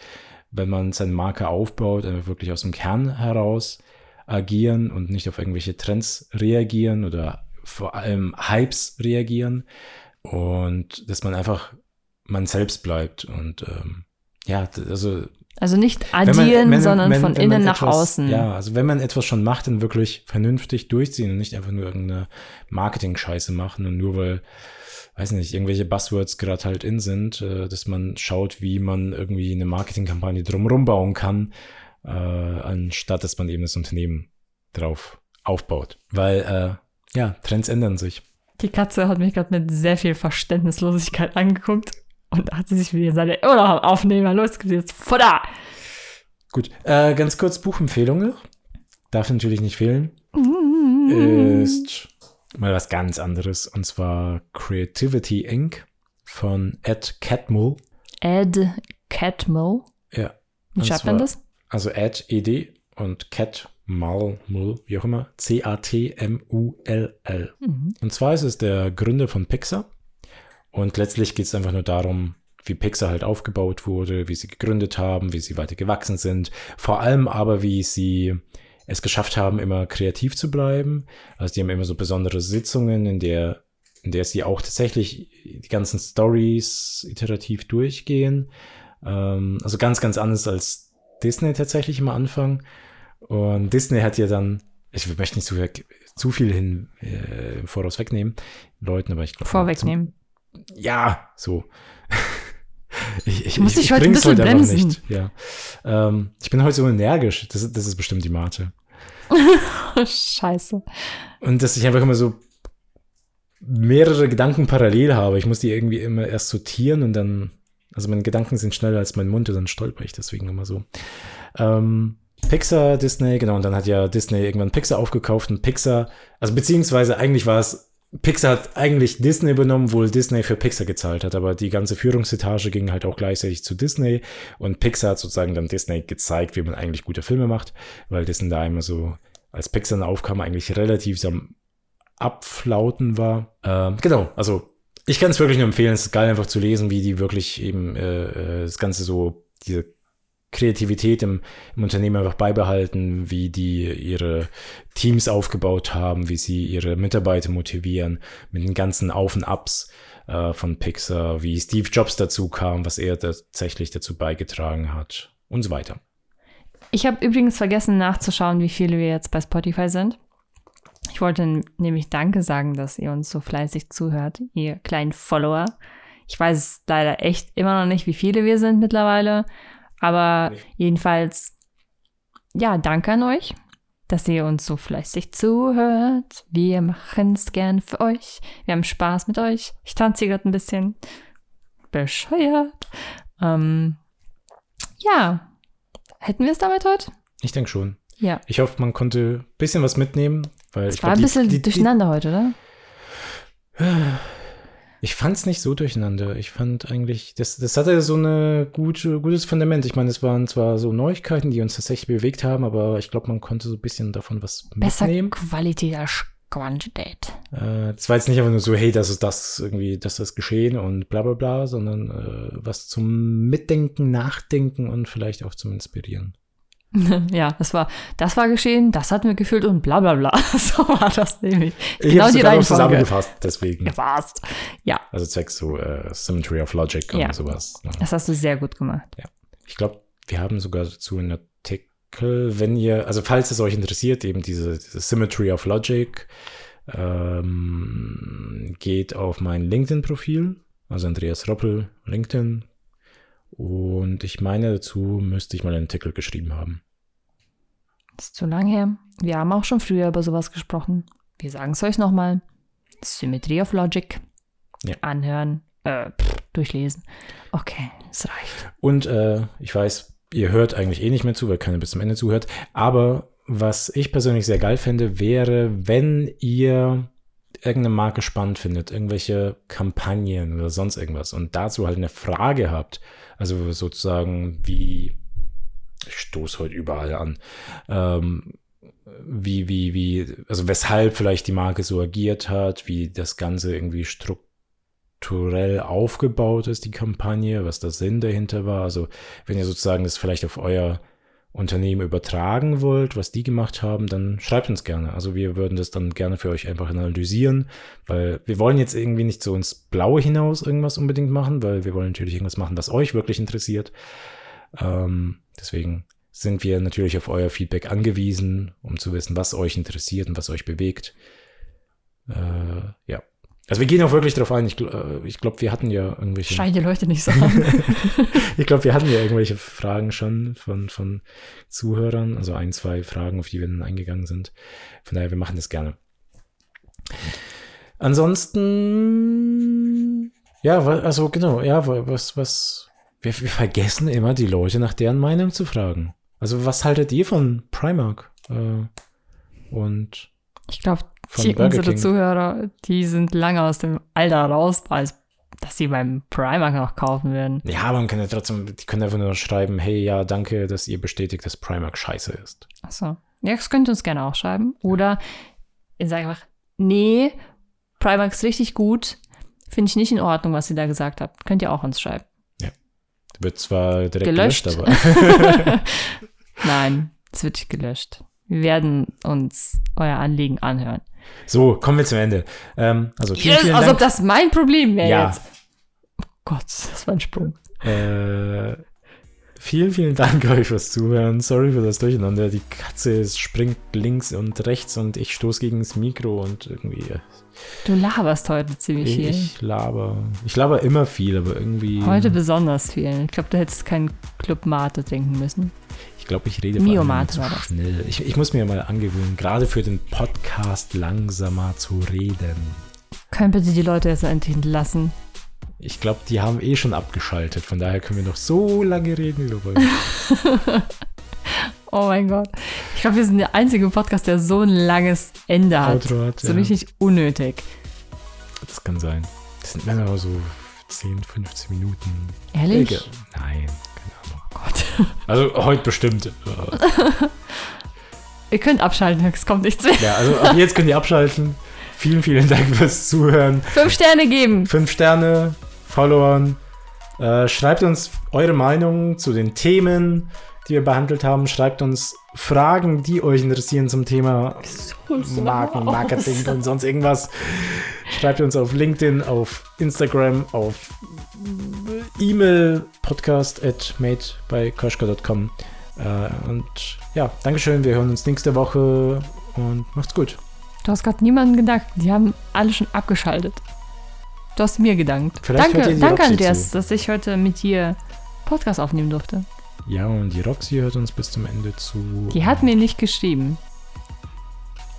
wenn man seine Marke aufbaut, einfach wirklich aus dem Kern heraus agieren und nicht auf irgendwelche Trends reagieren oder vor allem Hypes reagieren und dass man einfach man selbst bleibt und ähm, ja, also also nicht addieren, man, wenn, sondern wenn, von wenn innen nach etwas, außen. Ja, also wenn man etwas schon macht, dann wirklich vernünftig durchziehen und nicht einfach nur irgendeine Marketing-Scheiße machen und nur weil weiß nicht, irgendwelche Buzzwords gerade halt in sind, äh, dass man schaut, wie man irgendwie eine Marketingkampagne drumherum bauen kann, äh, anstatt dass man eben das Unternehmen drauf aufbaut. Weil, äh, ja, Trends ändern sich. Die Katze hat mich gerade mit sehr viel Verständnislosigkeit angeguckt und hat sich wieder seine Aufnehmer losgesetzt. Futter! Gut, äh, ganz kurz Buchempfehlungen. Darf natürlich nicht fehlen. Mm. Ist mal was ganz anderes und zwar Creativity Inc. von Ed Catmull. Ed Catmull? Ja. Wie schreibt man das? Also Ed, E-D und Cat Mull, Mull, wie auch immer, C-A-T-M-U-L-L. Mhm. Und zwar ist es der Gründer von Pixar und letztlich geht es einfach nur darum, wie Pixar halt aufgebaut wurde, wie sie gegründet haben, wie sie weiter gewachsen sind, vor allem aber, wie sie es geschafft haben, immer kreativ zu bleiben. Also die haben immer so besondere Sitzungen, in der, in der sie auch tatsächlich die ganzen Stories iterativ durchgehen. Ähm, also ganz, ganz anders als Disney tatsächlich am Anfang. Und Disney hat ja dann, ich möchte nicht zu, zu viel hin äh, Voraus wegnehmen, Leuten, aber ich glaube. Vorwegnehmen. Ja, so. Ich, ich, Muss ich, ich heute ein bisschen heute bremsen. Nicht. Ja. Ähm, ich bin heute so energisch. Das, das ist bestimmt die Mate. Scheiße. Und dass ich einfach immer so mehrere Gedanken parallel habe. Ich muss die irgendwie immer erst sortieren und dann, also meine Gedanken sind schneller als mein Mund und dann stolper ich deswegen immer so. Ähm, Pixar, Disney, genau, und dann hat ja Disney irgendwann Pixar aufgekauft und Pixar, also beziehungsweise eigentlich war es Pixar hat eigentlich Disney übernommen, wohl Disney für Pixar gezahlt hat, aber die ganze Führungsetage ging halt auch gleichzeitig zu Disney und Pixar hat sozusagen dann Disney gezeigt, wie man eigentlich gute Filme macht, weil Disney da immer so als Pixar aufkam, eigentlich relativ am Abflauten war. Ähm, genau, also ich kann es wirklich nur empfehlen. Es ist geil einfach zu lesen, wie die wirklich eben äh, äh, das Ganze so, diese Kreativität im, im Unternehmen einfach beibehalten, wie die ihre Teams aufgebaut haben, wie sie ihre Mitarbeiter motivieren, mit den ganzen Auf und Abs äh, von Pixar, wie Steve Jobs dazu kam, was er tatsächlich dazu beigetragen hat und so weiter. Ich habe übrigens vergessen nachzuschauen, wie viele wir jetzt bei Spotify sind. Ich wollte nämlich Danke sagen, dass ihr uns so fleißig zuhört, ihr kleinen Follower. Ich weiß leider echt immer noch nicht, wie viele wir sind mittlerweile. Aber nicht. jedenfalls, ja, danke an euch, dass ihr uns so fleißig zuhört. Wir machen es gern für euch. Wir haben Spaß mit euch. Ich tanze hier gerade ein bisschen bescheuert. Ähm, ja, hätten wir es damit heute? Ich denke schon. Ja. Ich hoffe, man konnte ein bisschen was mitnehmen. Weil es ich war glaub, ein bisschen die, die, durcheinander die, heute, oder? Ich fand es nicht so durcheinander. Ich fand eigentlich, das, das hatte so ein gute, gutes Fundament. Ich meine, es waren zwar so Neuigkeiten, die uns tatsächlich bewegt haben, aber ich glaube, man konnte so ein bisschen davon was Besser mitnehmen. Qualität als Quantität. Äh, das war jetzt nicht einfach nur so, hey, das ist das irgendwie, das ist geschehen und bla bla bla, sondern äh, was zum Mitdenken, Nachdenken und vielleicht auch zum Inspirieren. Ja, das war, das war geschehen, das hatten wir gefühlt und bla bla bla. So war das nämlich. Ich genau die Reihenfolge. zusammengefasst, deswegen. Gefasst. Ja. Also zwecks so uh, Symmetry of Logic und ja. sowas. Ja. Das hast du sehr gut gemacht. Ja. Ich glaube, wir haben sogar dazu einen Artikel, wenn ihr, also falls es euch interessiert, eben diese, diese Symmetry of Logic, ähm, geht auf mein LinkedIn-Profil, also Andreas Roppel, LinkedIn, und ich meine, dazu müsste ich mal einen Artikel geschrieben haben. Das ist zu lang her. Wir haben auch schon früher über sowas gesprochen. Wir sagen es euch nochmal. Symmetry of Logic. Ja. Anhören, äh, pff, durchlesen. Okay, es reicht. Und äh, ich weiß, ihr hört eigentlich eh nicht mehr zu, weil keiner bis zum Ende zuhört. Aber was ich persönlich sehr geil fände, wäre, wenn ihr irgendeine Marke spannend findet, irgendwelche Kampagnen oder sonst irgendwas und dazu halt eine Frage habt, also sozusagen wie, ich stoße heute überall an, ähm, wie, wie, wie, also weshalb vielleicht die Marke so agiert hat, wie das Ganze irgendwie strukturell aufgebaut ist, die Kampagne, was der Sinn dahinter war. Also wenn ihr sozusagen das vielleicht auf euer Unternehmen übertragen wollt, was die gemacht haben, dann schreibt uns gerne. Also wir würden das dann gerne für euch einfach analysieren, weil wir wollen jetzt irgendwie nicht so ins Blaue hinaus irgendwas unbedingt machen, weil wir wollen natürlich irgendwas machen, was euch wirklich interessiert. Ähm, deswegen sind wir natürlich auf euer Feedback angewiesen, um zu wissen, was euch interessiert und was euch bewegt. Äh, ja. Also wir gehen auch wirklich darauf ein. Ich, äh, ich glaube, wir hatten ja irgendwelche. Scheint die Leute nicht so an. ich glaube, wir hatten ja irgendwelche Fragen schon von, von Zuhörern. Also ein, zwei Fragen, auf die wir dann eingegangen sind. Von daher, wir machen das gerne. Ansonsten, ja, also genau, ja, was, was, wir, wir vergessen immer die Leute nach deren Meinung zu fragen. Also was haltet ihr von Primark? Äh, und ich glaube, die, unsere King. Zuhörer, die sind lange aus dem Alter raus, als dass sie beim Primark noch kaufen werden. Ja, man kann ja trotzdem, die können einfach nur schreiben, hey, ja, danke, dass ihr bestätigt, dass Primark scheiße ist. Achso. Ja, das könnt ihr uns gerne auch schreiben. Oder ihr sagt einfach, nee, Primark ist richtig gut, finde ich nicht in Ordnung, was ihr da gesagt habt. Könnt ihr auch uns schreiben. Ja. Wird zwar direkt gelöscht, gelöscht aber. Nein, es wird nicht gelöscht. Wir werden uns euer Anliegen anhören. So, kommen wir zum Ende. Ähm, also, vielen, vielen als ob das mein Problem wäre ja. jetzt. Oh Gott, das war ein Sprung. Äh, vielen, vielen Dank euch fürs Zuhören. Sorry für das Durcheinander. Die Katze springt links und rechts und ich stoße gegen das Mikro und irgendwie. Du laberst heute ziemlich ich, viel. Ich laber. Ich laber immer viel, aber irgendwie. Heute besonders viel. Ich glaube, du hättest keinen Club Mate denken müssen. Ich glaube, ich rede vor allem zu schnell. Ich, ich, muss mir mal angewöhnen, gerade für den Podcast langsamer zu reden. Können bitte die Leute jetzt endlich entlassen? Ich glaube, die haben eh schon abgeschaltet. Von daher können wir noch so lange reden, wie wir wollen. oh mein Gott. Ich glaube, wir sind der einzige Podcast, der so ein langes Ende hat. Outro hat so ja. richtig unnötig. Das kann sein. Das sind Männer so 10, 15 Minuten. Ehrlich? Nein. Gott. Also heute bestimmt. Ihr könnt abschalten, es kommt nichts mehr. Ja, also ab jetzt könnt ihr abschalten. Vielen, vielen Dank fürs Zuhören. Fünf Sterne geben. Fünf Sterne, Followern. Äh, schreibt uns eure Meinung zu den Themen, die wir behandelt haben. Schreibt uns Fragen, die euch interessieren zum Thema Marken, Marketing und sonst irgendwas. Schreibt uns auf LinkedIn, auf Instagram, auf E-Mail podcast at made bei koschka.com. Äh, und ja, Dankeschön. Wir hören uns nächste Woche und macht's gut. Du hast gerade niemanden gedankt. Die haben alle schon abgeschaltet. Du hast mir gedankt. Vielleicht danke, danke Roxy Andreas, zu. dass ich heute mit dir Podcast aufnehmen durfte. Ja, und die Roxy hört uns bis zum Ende zu. Die hat mir nicht geschrieben.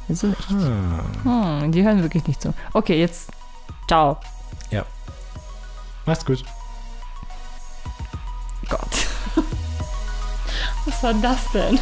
Also nicht. Ah, Hm, die hören wirklich nicht zu. Okay, jetzt. Ciao. macht's gut. Gott. Was war das denn?